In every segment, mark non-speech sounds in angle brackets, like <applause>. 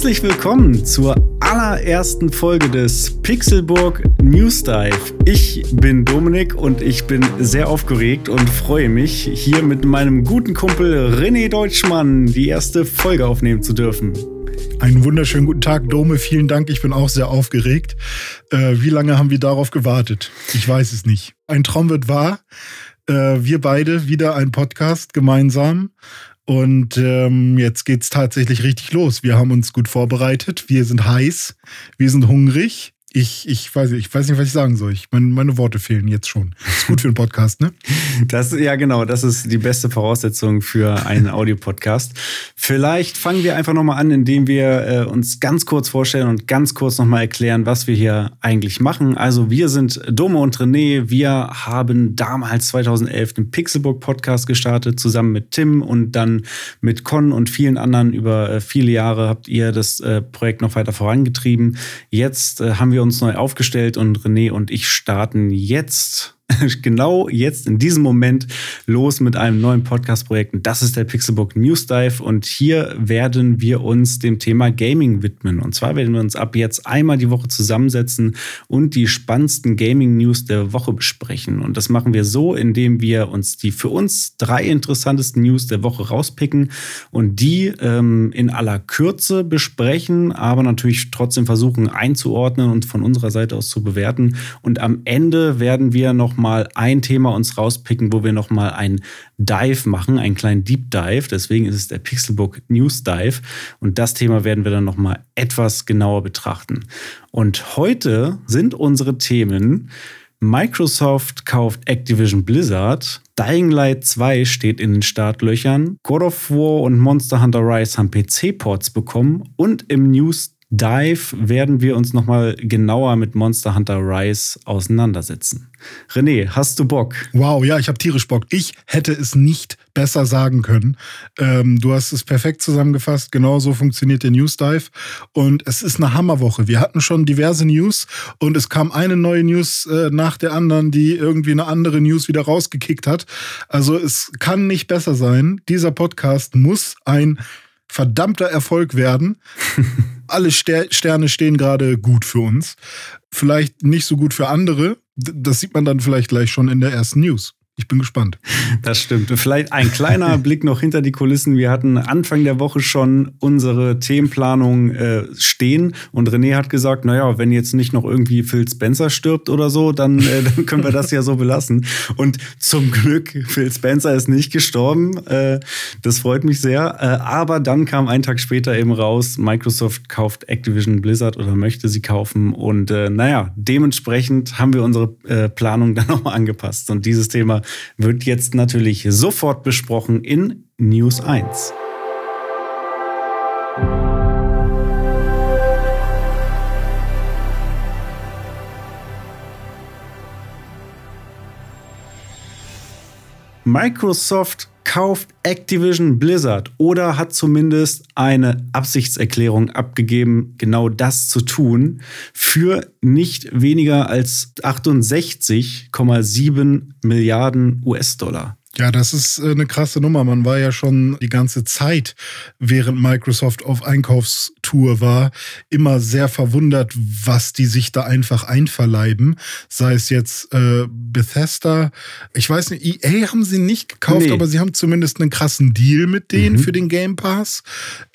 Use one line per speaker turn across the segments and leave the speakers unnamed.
Herzlich willkommen zur allerersten Folge des Pixelburg News Dive. Ich bin Dominik und ich bin sehr aufgeregt und freue mich, hier mit meinem guten Kumpel René Deutschmann die erste Folge aufnehmen zu dürfen.
Einen wunderschönen guten Tag, Dome. Vielen Dank. Ich bin auch sehr aufgeregt. Äh, wie lange haben wir darauf gewartet? Ich weiß es nicht. Ein Traum wird wahr. Äh, wir beide wieder ein Podcast gemeinsam. Und ähm, jetzt geht's tatsächlich richtig los. Wir haben uns gut vorbereitet. Wir sind heiß. Wir sind hungrig. Ich, ich, weiß, ich weiß nicht, was ich sagen soll. Ich, meine, meine Worte fehlen jetzt schon. Ist gut für einen Podcast, ne?
Das, ja, genau. Das ist die beste Voraussetzung für einen Audiopodcast. Vielleicht fangen wir einfach nochmal an, indem wir äh, uns ganz kurz vorstellen und ganz kurz nochmal erklären, was wir hier eigentlich machen. Also, wir sind Dome und René. Wir haben damals 2011 den Pixelbook Podcast gestartet, zusammen mit Tim und dann mit Con und vielen anderen. Über äh, viele Jahre habt ihr das äh, Projekt noch weiter vorangetrieben. Jetzt äh, haben wir wir uns neu aufgestellt und René und ich starten jetzt <laughs> genau jetzt in diesem Moment los mit einem neuen Podcast-Projekt. Das ist der Pixelbook News Dive. Und hier werden wir uns dem Thema Gaming widmen. Und zwar werden wir uns ab jetzt einmal die Woche zusammensetzen und die spannendsten Gaming-News der Woche besprechen. Und das machen wir so, indem wir uns die für uns drei interessantesten News der Woche rauspicken und die ähm, in aller Kürze besprechen, aber natürlich trotzdem versuchen einzuordnen und von unserer Seite aus zu bewerten. Und am Ende werden wir noch mal ein Thema uns rauspicken, wo wir noch mal ein Dive machen, einen kleinen Deep Dive. Deswegen ist es der Pixelbook News Dive. Und das Thema werden wir dann noch mal etwas genauer betrachten. Und heute sind unsere Themen Microsoft kauft Activision Blizzard, Dying Light 2 steht in den Startlöchern, God of War und Monster Hunter Rise haben PC-Ports bekommen und im News Dive werden wir uns nochmal genauer mit Monster Hunter Rise auseinandersetzen. René, hast du Bock?
Wow, ja, ich habe tierisch Bock. Ich hätte es nicht besser sagen können. Ähm, du hast es perfekt zusammengefasst. Genau so funktioniert der News Dive. Und es ist eine Hammerwoche. Wir hatten schon diverse News und es kam eine neue News äh, nach der anderen, die irgendwie eine andere News wieder rausgekickt hat. Also es kann nicht besser sein. Dieser Podcast muss ein verdammter Erfolg werden. <laughs> Alle Ster Sterne stehen gerade gut für uns. Vielleicht nicht so gut für andere. Das sieht man dann vielleicht gleich schon in der ersten News. Ich bin gespannt.
Das stimmt. Vielleicht ein kleiner <laughs> Blick noch hinter die Kulissen. Wir hatten Anfang der Woche schon unsere Themenplanung äh, stehen und René hat gesagt, naja, wenn jetzt nicht noch irgendwie Phil Spencer stirbt oder so, dann, äh, <laughs> dann können wir das ja so belassen. Und zum Glück, Phil Spencer ist nicht gestorben. Äh, das freut mich sehr. Äh, aber dann kam ein Tag später eben raus, Microsoft kauft Activision Blizzard oder möchte sie kaufen. Und äh, naja, dementsprechend haben wir unsere äh, Planung dann <laughs> nochmal angepasst. Und dieses Thema wird jetzt natürlich sofort besprochen in News 1. Microsoft kauft Activision Blizzard oder hat zumindest eine Absichtserklärung abgegeben, genau das zu tun, für nicht weniger als 68,7 Milliarden US-Dollar.
Ja, das ist äh, eine krasse Nummer. Man war ja schon die ganze Zeit, während Microsoft auf Einkaufstour war, immer sehr verwundert, was die sich da einfach einverleiben. Sei es jetzt äh, Bethesda. Ich weiß nicht, EA haben sie nicht gekauft, nee. aber sie haben zumindest einen krassen Deal mit denen mhm. für den Game Pass.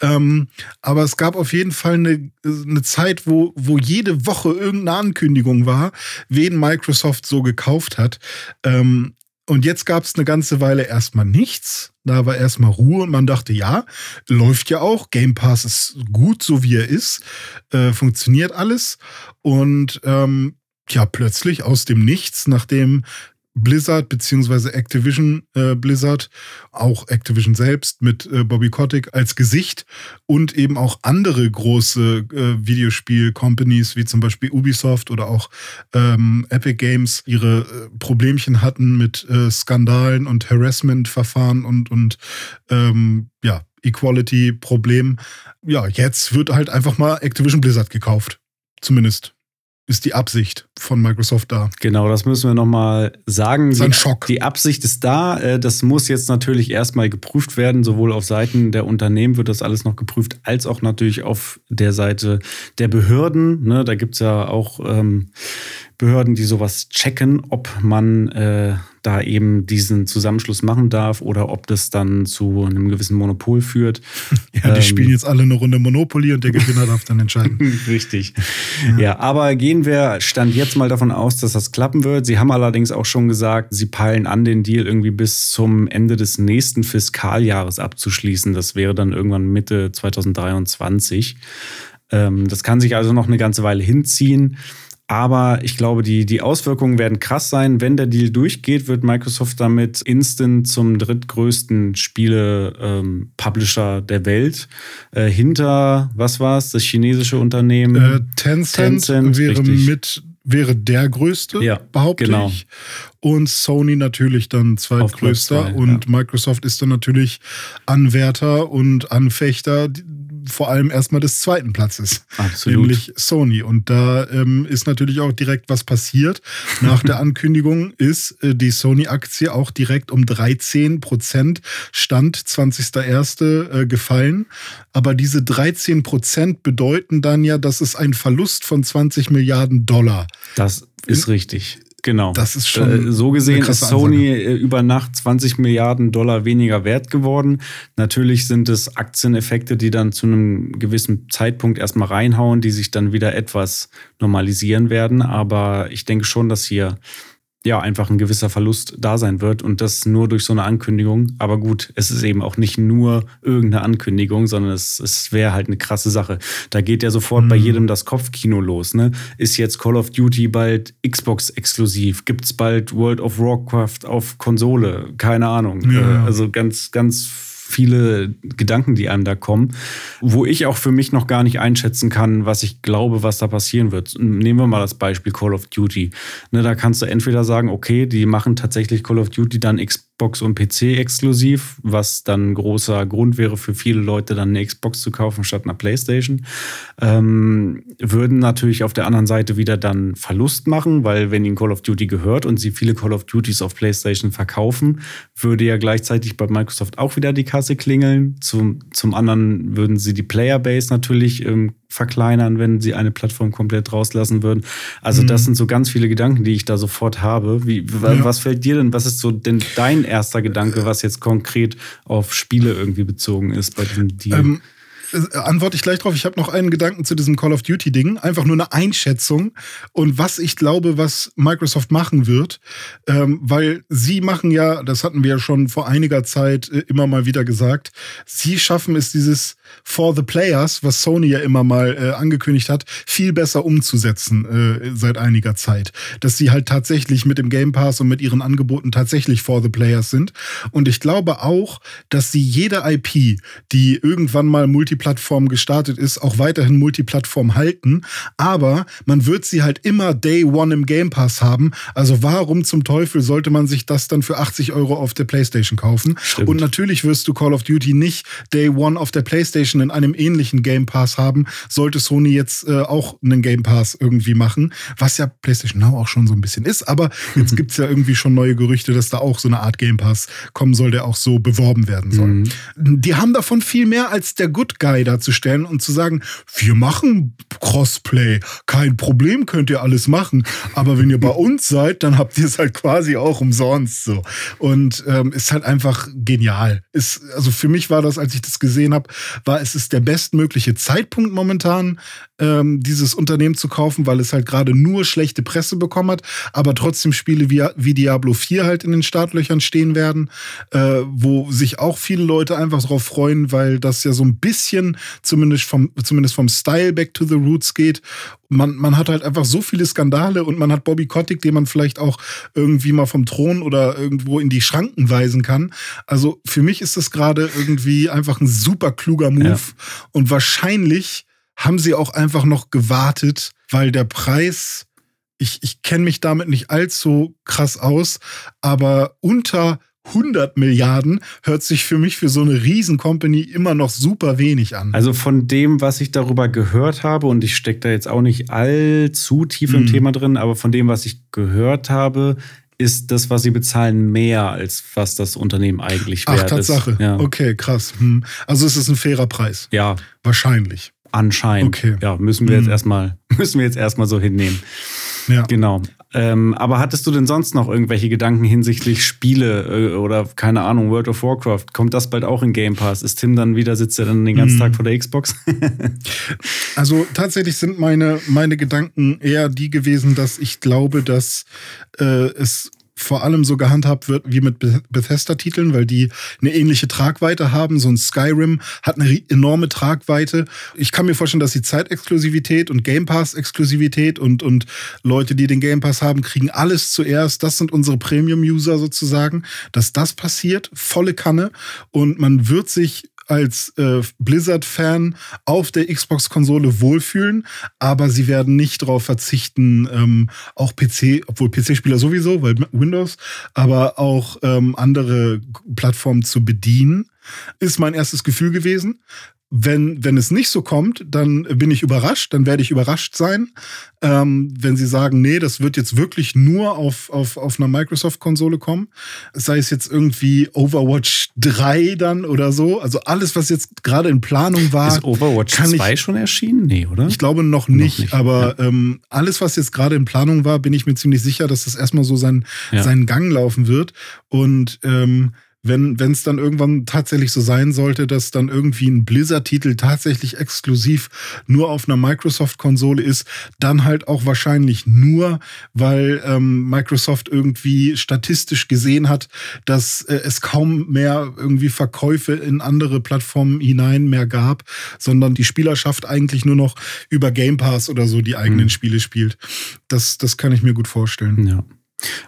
Ähm, aber es gab auf jeden Fall eine, eine Zeit, wo, wo jede Woche irgendeine Ankündigung war, wen Microsoft so gekauft hat. Ähm, und jetzt gab es eine ganze Weile erstmal nichts. Da war erstmal Ruhe und man dachte, ja, läuft ja auch. Game Pass ist gut, so wie er ist. Äh, funktioniert alles. Und ähm, ja, plötzlich aus dem Nichts, nachdem Blizzard beziehungsweise Activision äh, Blizzard, auch Activision selbst mit äh, Bobby Kotick als Gesicht und eben auch andere große äh, Videospiel-Companies wie zum Beispiel Ubisoft oder auch ähm, Epic Games ihre äh, Problemchen hatten mit äh, Skandalen und Harassment-Verfahren und, und ähm, ja, Equality-Problem. Ja, jetzt wird halt einfach mal Activision Blizzard gekauft. Zumindest ist die Absicht von Microsoft da.
Genau, das müssen wir nochmal sagen.
Das ist ein Schock.
Die Absicht ist da. Äh, das muss jetzt natürlich erstmal geprüft werden. Sowohl auf Seiten der Unternehmen wird das alles noch geprüft, als auch natürlich auf der Seite der Behörden. Ne, da gibt es ja auch ähm, Behörden, die sowas checken, ob man äh, da eben diesen Zusammenschluss machen darf oder ob das dann zu einem gewissen Monopol führt. <laughs>
Ja, die ähm, spielen jetzt alle eine Runde Monopoly und der Gewinner darf dann entscheiden. <laughs>
Richtig. Ja. ja, aber gehen wir Stand jetzt mal davon aus, dass das klappen wird. Sie haben allerdings auch schon gesagt, sie peilen an, den Deal irgendwie bis zum Ende des nächsten Fiskaljahres abzuschließen. Das wäre dann irgendwann Mitte 2023. Ähm, das kann sich also noch eine ganze Weile hinziehen. Aber ich glaube, die, die Auswirkungen werden krass sein. Wenn der Deal durchgeht, wird Microsoft damit instant zum drittgrößten Spiele-Publisher ähm, der Welt. Äh, hinter, was war es, das chinesische Unternehmen? Äh,
Tencent, Tencent wäre richtig. mit wäre der größte, ja, behaupte genau. ich. Und Sony natürlich dann zweitgrößter. Zwei, und ja. Microsoft ist dann natürlich Anwärter und Anfechter vor allem erstmal des zweiten Platzes, Absolut. nämlich Sony. Und da ähm, ist natürlich auch direkt was passiert. Nach der <laughs> Ankündigung ist äh, die Sony-Aktie auch direkt um 13 Prozent Stand 20.01. Äh, gefallen. Aber diese 13 Prozent bedeuten dann ja, dass es ein Verlust von 20 Milliarden Dollar.
Das ist richtig. Genau.
Das ist schon.
Äh, so gesehen ist Sony Ansage. Äh, über Nacht 20 Milliarden Dollar weniger wert geworden. Natürlich sind es Aktieneffekte, die dann zu einem gewissen Zeitpunkt erstmal reinhauen, die sich dann wieder etwas normalisieren werden. Aber ich denke schon, dass hier ja einfach ein gewisser Verlust da sein wird und das nur durch so eine Ankündigung. Aber gut, es ist eben auch nicht nur irgendeine Ankündigung, sondern es, es wäre halt eine krasse Sache. Da geht ja sofort mhm. bei jedem das Kopfkino los. Ne? Ist jetzt Call of Duty bald Xbox exklusiv? Gibt es bald World of Warcraft auf Konsole? Keine Ahnung. Ja. Äh, also ganz, ganz viele Gedanken, die einem da kommen, wo ich auch für mich noch gar nicht einschätzen kann, was ich glaube, was da passieren wird. Nehmen wir mal das Beispiel Call of Duty. Ne, da kannst du entweder sagen, okay, die machen tatsächlich Call of Duty dann Xbox und PC exklusiv, was dann großer Grund wäre für viele Leute, dann eine Xbox zu kaufen statt einer Playstation. Ähm, würden natürlich auf der anderen Seite wieder dann Verlust machen, weil wenn ihnen Call of Duty gehört und sie viele Call of Duties auf Playstation verkaufen, würde ja gleichzeitig bei Microsoft auch wieder die Kasse klingeln. Zum, zum anderen würden sie die Playerbase natürlich ähm, verkleinern, wenn sie eine Plattform komplett rauslassen würden. Also mhm. das sind so ganz viele Gedanken, die ich da sofort habe. Wie, ja. Was fällt dir denn, was ist so denn dein erster Gedanke, was jetzt konkret auf Spiele irgendwie bezogen ist bei diesem Deal? Ähm,
äh, antworte ich gleich drauf. Ich habe noch einen Gedanken zu diesem Call of Duty-Ding. Einfach nur eine Einschätzung und was ich glaube, was Microsoft machen wird. Ähm, weil sie machen ja, das hatten wir ja schon vor einiger Zeit äh, immer mal wieder gesagt, sie schaffen es, dieses For the Players, was Sony ja immer mal äh, angekündigt hat, viel besser umzusetzen äh, seit einiger Zeit. Dass sie halt tatsächlich mit dem Game Pass und mit ihren Angeboten tatsächlich For the Players sind. Und ich glaube auch, dass sie jede IP, die irgendwann mal Multiplayer Multiplattform gestartet ist, auch weiterhin Multiplattform halten. Aber man wird sie halt immer Day One im Game Pass haben. Also warum zum Teufel sollte man sich das dann für 80 Euro auf der PlayStation kaufen? Stimmt. Und natürlich wirst du Call of Duty nicht Day One auf der PlayStation in einem ähnlichen Game Pass haben, sollte Sony jetzt äh, auch einen Game Pass irgendwie machen, was ja PlayStation Now auch schon so ein bisschen ist. Aber jetzt gibt es ja irgendwie schon neue Gerüchte, dass da auch so eine Art Game Pass kommen soll, der auch so beworben werden soll. Mhm. Die haben davon viel mehr als der Good Guy darzustellen und zu sagen, wir machen Crossplay, kein Problem, könnt ihr alles machen. Aber wenn ihr bei uns seid, dann habt ihr es halt quasi auch umsonst so. Und ähm, ist halt einfach genial. Ist, also für mich war das, als ich das gesehen habe, war es ist der bestmögliche Zeitpunkt momentan, ähm, dieses Unternehmen zu kaufen, weil es halt gerade nur schlechte Presse bekommen hat, aber trotzdem Spiele wie, wie Diablo 4 halt in den Startlöchern stehen werden, äh, wo sich auch viele Leute einfach darauf freuen, weil das ja so ein bisschen bisschen, zumindest vom, zumindest vom Style back to the roots geht. Man, man hat halt einfach so viele Skandale und man hat Bobby Kotick, den man vielleicht auch irgendwie mal vom Thron oder irgendwo in die Schranken weisen kann. Also für mich ist das gerade irgendwie einfach ein super kluger Move ja. und wahrscheinlich haben sie auch einfach noch gewartet, weil der Preis ich, ich kenne mich damit nicht allzu krass aus, aber unter 100 Milliarden hört sich für mich für so eine Riesencompany immer noch super wenig an.
Also von dem, was ich darüber gehört habe, und ich stecke da jetzt auch nicht allzu tief im mhm. Thema drin, aber von dem, was ich gehört habe, ist das, was sie bezahlen, mehr als was das Unternehmen eigentlich wert
Ach, Tatsache. ist. Ja. Okay, krass. Hm. Also es ist ein fairer Preis.
Ja.
Wahrscheinlich.
Anscheinend. Okay. Ja, müssen wir jetzt hm. erstmal, <laughs> müssen wir jetzt erstmal so hinnehmen. Ja. Genau. Ähm, aber hattest du denn sonst noch irgendwelche Gedanken hinsichtlich Spiele äh, oder keine Ahnung, World of Warcraft? Kommt das bald auch in Game Pass? Ist Tim dann wieder, sitzt er dann den ganzen mm. Tag vor der Xbox? <laughs>
also tatsächlich sind meine, meine Gedanken eher die gewesen, dass ich glaube, dass äh, es vor allem so gehandhabt wird wie mit Bethesda-Titeln, weil die eine ähnliche Tragweite haben. So ein Skyrim hat eine enorme Tragweite. Ich kann mir vorstellen, dass die Zeitexklusivität und Game Pass-Exklusivität und, und Leute, die den Game Pass haben, kriegen alles zuerst. Das sind unsere Premium-User sozusagen. Dass das passiert, volle Kanne. Und man wird sich als äh, Blizzard-Fan auf der Xbox-Konsole wohlfühlen, aber sie werden nicht darauf verzichten, ähm, auch PC, obwohl PC-Spieler sowieso, weil Windows, aber auch ähm, andere Plattformen zu bedienen, ist mein erstes Gefühl gewesen. Wenn, wenn es nicht so kommt, dann bin ich überrascht, dann werde ich überrascht sein. Ähm, wenn sie sagen, nee, das wird jetzt wirklich nur auf, auf, auf einer Microsoft-Konsole kommen, sei es jetzt irgendwie Overwatch 3 dann oder so, also alles, was jetzt gerade in Planung war.
Ist Overwatch 2 ich, schon erschienen? Nee, oder?
Ich glaube noch nicht, noch nicht aber ja. ähm, alles, was jetzt gerade in Planung war, bin ich mir ziemlich sicher, dass das erstmal so sein, ja. seinen Gang laufen wird. Und ähm, wenn es dann irgendwann tatsächlich so sein sollte, dass dann irgendwie ein Blizzard-Titel tatsächlich exklusiv nur auf einer Microsoft-Konsole ist, dann halt auch wahrscheinlich nur, weil ähm, Microsoft irgendwie statistisch gesehen hat, dass äh, es kaum mehr irgendwie Verkäufe in andere Plattformen hinein mehr gab, sondern die Spielerschaft eigentlich nur noch über Game Pass oder so die eigenen mhm. Spiele spielt. Das, das kann ich mir gut vorstellen.
Ja.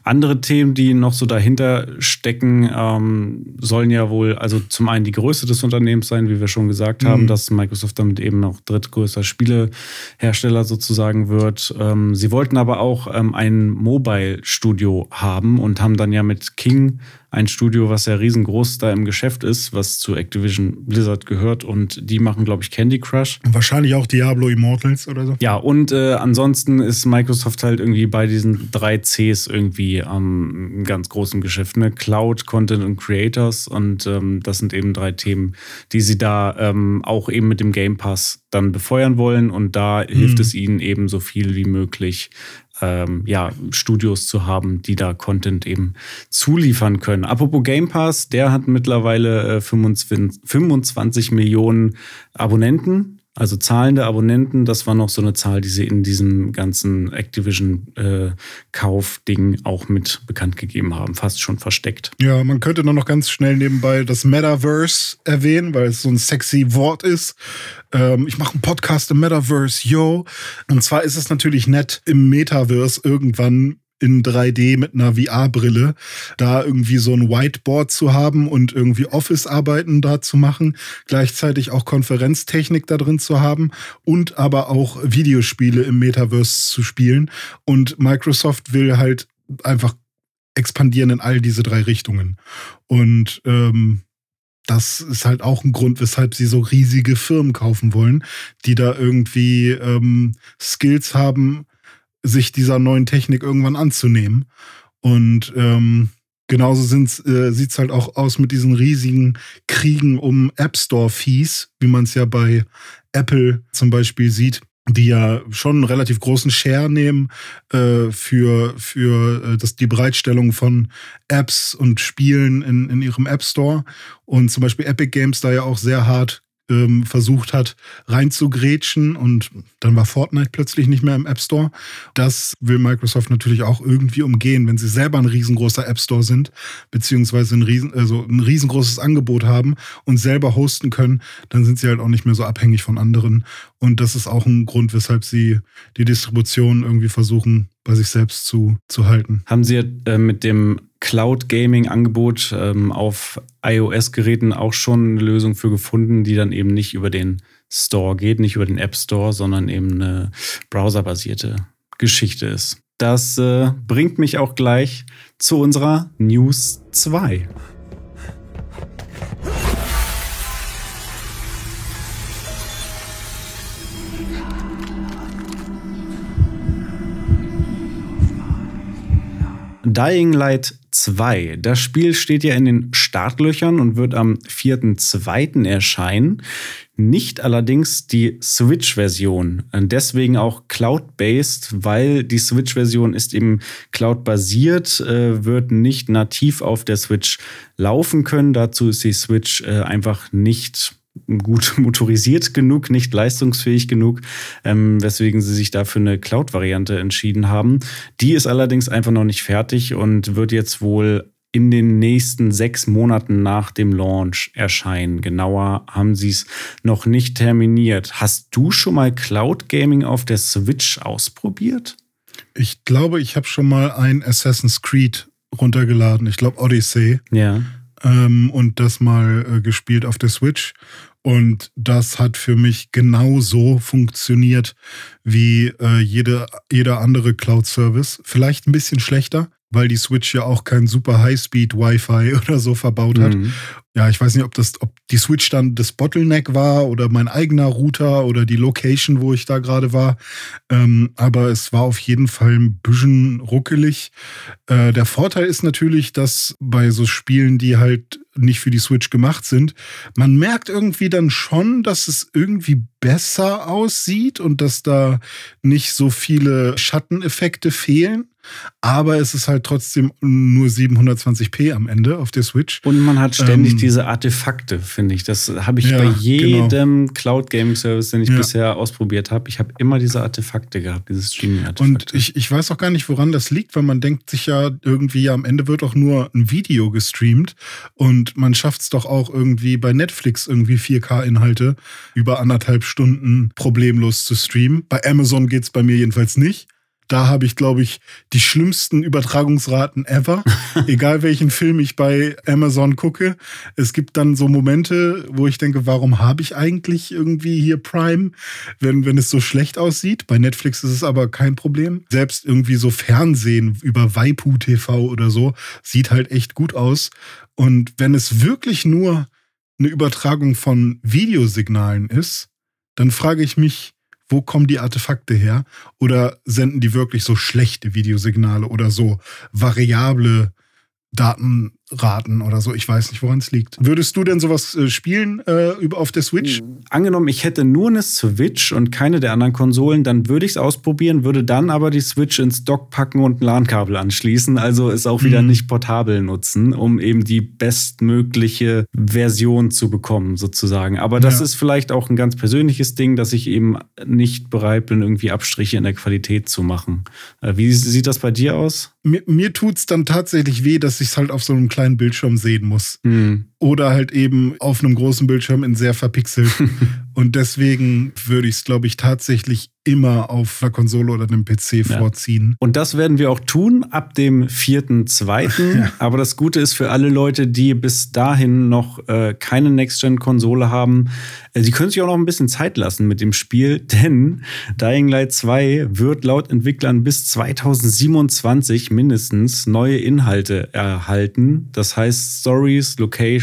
Andere Themen, die noch so dahinter stecken, ähm, sollen ja wohl, also zum einen die Größe des Unternehmens sein, wie wir schon gesagt haben, mhm. dass Microsoft damit eben noch drittgrößter Spielehersteller sozusagen wird. Ähm, sie wollten aber auch ähm, ein Mobile-Studio haben und haben dann ja mit King ein Studio, was ja riesengroß da im Geschäft ist, was zu Activision Blizzard gehört und die machen, glaube ich, Candy Crush.
Und wahrscheinlich auch Diablo Immortals oder so.
Ja, und äh, ansonsten ist Microsoft halt irgendwie bei diesen drei Cs irgendwie am ähm, ganz großen Geschäft. Ne? Cloud, Content und Creators und ähm, das sind eben drei Themen, die sie da ähm, auch eben mit dem Game Pass dann befeuern wollen und da mhm. hilft es ihnen eben so viel wie möglich ähm, ja, Studios zu haben, die da Content eben zuliefern können. Apropos Game Pass, der hat mittlerweile äh, 25, 25 Millionen Abonnenten also zahlende Abonnenten, das war noch so eine Zahl, die sie in diesem ganzen Activision-Kauf-Ding äh, auch mit bekannt gegeben haben, fast schon versteckt.
Ja, man könnte nur noch ganz schnell nebenbei das Metaverse erwähnen, weil es so ein sexy Wort ist. Ähm, ich mache einen Podcast im Metaverse, yo. Und zwar ist es natürlich nett, im Metaverse irgendwann in 3D mit einer VR-Brille, da irgendwie so ein Whiteboard zu haben und irgendwie Office-Arbeiten da zu machen, gleichzeitig auch Konferenztechnik da drin zu haben und aber auch Videospiele im Metaverse zu spielen. Und Microsoft will halt einfach expandieren in all diese drei Richtungen. Und ähm, das ist halt auch ein Grund, weshalb sie so riesige Firmen kaufen wollen, die da irgendwie ähm, Skills haben, sich dieser neuen Technik irgendwann anzunehmen. Und ähm, genauso äh, sieht es halt auch aus mit diesen riesigen Kriegen um App Store-Fees, wie man es ja bei Apple zum Beispiel sieht die ja schon einen relativ großen Share nehmen äh, für, für äh, das, die Bereitstellung von Apps und Spielen in, in ihrem App Store. Und zum Beispiel Epic Games da ja auch sehr hart ähm, versucht hat reinzugrätschen und dann war Fortnite plötzlich nicht mehr im App Store. Das will Microsoft natürlich auch irgendwie umgehen, wenn sie selber ein riesengroßer App Store sind, beziehungsweise ein, riesen, also ein riesengroßes Angebot haben und selber hosten können, dann sind sie halt auch nicht mehr so abhängig von anderen. Und das ist auch ein Grund, weshalb sie die Distribution irgendwie versuchen, bei sich selbst zu, zu halten.
Haben Sie äh, mit dem Cloud Gaming Angebot ähm, auf iOS-Geräten auch schon eine Lösung für gefunden, die dann eben nicht über den Store geht, nicht über den App Store, sondern eben eine browserbasierte Geschichte ist. Das äh, bringt mich auch gleich zu unserer News 2. Dying Light 2. Das Spiel steht ja in den Startlöchern und wird am 4.2. erscheinen. Nicht allerdings die Switch-Version. Deswegen auch Cloud-based, weil die Switch-Version ist eben Cloud-basiert, äh, wird nicht nativ auf der Switch laufen können. Dazu ist die Switch äh, einfach nicht gut <laughs> motorisiert genug, nicht leistungsfähig genug, ähm, weswegen sie sich dafür eine Cloud-Variante entschieden haben. Die ist allerdings einfach noch nicht fertig und wird jetzt wohl in den nächsten sechs Monaten nach dem Launch erscheinen. Genauer haben sie es noch nicht terminiert. Hast du schon mal Cloud Gaming auf der Switch ausprobiert?
Ich glaube, ich habe schon mal ein Assassin's Creed runtergeladen. Ich glaube Odyssey.
Ja.
Ähm, und das mal äh, gespielt auf der Switch. Und das hat für mich genauso funktioniert wie äh, jede, jeder andere Cloud-Service. Vielleicht ein bisschen schlechter, weil die Switch ja auch kein super High-Speed Wi-Fi <laughs> oder so verbaut hat. Mhm. Ja, ich weiß nicht, ob das, ob die Switch dann das Bottleneck war oder mein eigener Router oder die Location, wo ich da gerade war. Ähm, aber es war auf jeden Fall ein bisschen ruckelig. Äh, der Vorteil ist natürlich, dass bei so Spielen, die halt nicht für die Switch gemacht sind, man merkt irgendwie dann schon, dass es irgendwie besser aussieht und dass da nicht so viele Schatteneffekte fehlen. Aber es ist halt trotzdem nur 720p am Ende auf der Switch.
Und man hat ständig ähm, diese Artefakte, finde ich. Das habe ich ja, bei jedem genau. Cloud Gaming Service, den ich ja. bisher ausprobiert habe. Ich habe immer diese Artefakte gehabt, diese Streaming-Artefakte.
Und ich, ich weiß auch gar nicht, woran das liegt, weil man denkt sich ja irgendwie, ja, am Ende wird auch nur ein Video gestreamt und man schafft es doch auch irgendwie bei Netflix irgendwie 4K-Inhalte über anderthalb Stunden problemlos zu streamen. Bei Amazon geht es bei mir jedenfalls nicht. Da habe ich, glaube ich, die schlimmsten Übertragungsraten ever. <laughs> Egal welchen Film ich bei Amazon gucke. Es gibt dann so Momente, wo ich denke, warum habe ich eigentlich irgendwie hier Prime, wenn, wenn es so schlecht aussieht? Bei Netflix ist es aber kein Problem. Selbst irgendwie so Fernsehen über Waipu TV oder so sieht halt echt gut aus. Und wenn es wirklich nur eine Übertragung von Videosignalen ist, dann frage ich mich, wo kommen die Artefakte her? Oder senden die wirklich so schlechte Videosignale oder so variable Datenraten oder so. Ich weiß nicht, woran es liegt. Würdest du denn sowas äh, spielen äh, auf der Switch? Hm,
angenommen, ich hätte nur eine Switch und keine der anderen Konsolen, dann würde ich es ausprobieren, würde dann aber die Switch ins Dock packen und ein LAN-Kabel anschließen. Also es auch wieder mhm. nicht portabel nutzen, um eben die bestmögliche Version zu bekommen, sozusagen. Aber das ja. ist vielleicht auch ein ganz persönliches Ding, dass ich eben nicht bereit bin, irgendwie Abstriche in der Qualität zu machen. Äh, wie sieht das bei dir aus?
Mir, mir tut es dann tatsächlich weh, dass ich es halt auf so einem kleinen Bildschirm sehen muss. Mhm. Oder halt eben auf einem großen Bildschirm in sehr verpixelt. <laughs> Und deswegen würde ich es, glaube ich, tatsächlich immer auf einer Konsole oder einem PC ja. vorziehen.
Und das werden wir auch tun ab dem 4.2. <laughs> Ja. Aber das Gute ist für alle Leute, die bis dahin noch äh, keine Next-Gen-Konsole haben, äh, sie können sich auch noch ein bisschen Zeit lassen mit dem Spiel, <laughs> denn Dying Light 2 wird laut Entwicklern bis 2027 mindestens neue Inhalte erhalten. Das heißt, Stories,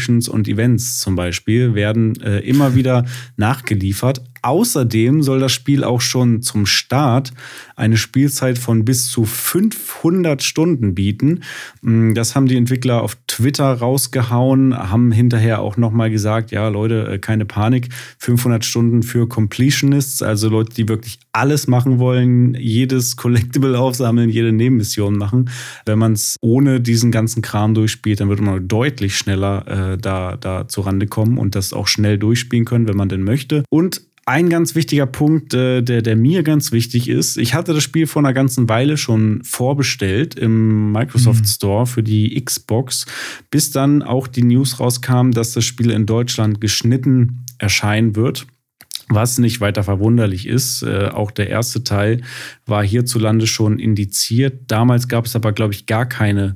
Locations und Events zum Beispiel werden äh, immer wieder nachgeliefert außerdem soll das Spiel auch schon zum Start eine Spielzeit von bis zu 500 Stunden bieten. Mm, das haben die Entwickler auf Twitter rausgehauen, haben hinterher auch nochmal gesagt, ja Leute, äh, keine Panik, 500 Stunden für Completionists, also Leute, die wirklich alles machen wollen, jedes Collectible aufsammeln, jede Nebenmission machen. Wenn man es ohne diesen ganzen Kram durchspielt, dann wird man deutlich schneller äh, da, da zurande kommen und das auch schnell durchspielen können, wenn man denn möchte. Und ein ganz wichtiger Punkt, äh, der, der mir ganz wichtig ist, ich hatte das Spiel vor einer ganzen Weile schon vorbestellt im Microsoft mhm. Store für die Xbox, bis dann auch die News rauskam, dass das Spiel in Deutschland geschnitten erscheinen wird. Was nicht weiter verwunderlich ist, äh, auch der erste Teil war hierzulande schon indiziert. Damals gab es aber, glaube ich, gar keine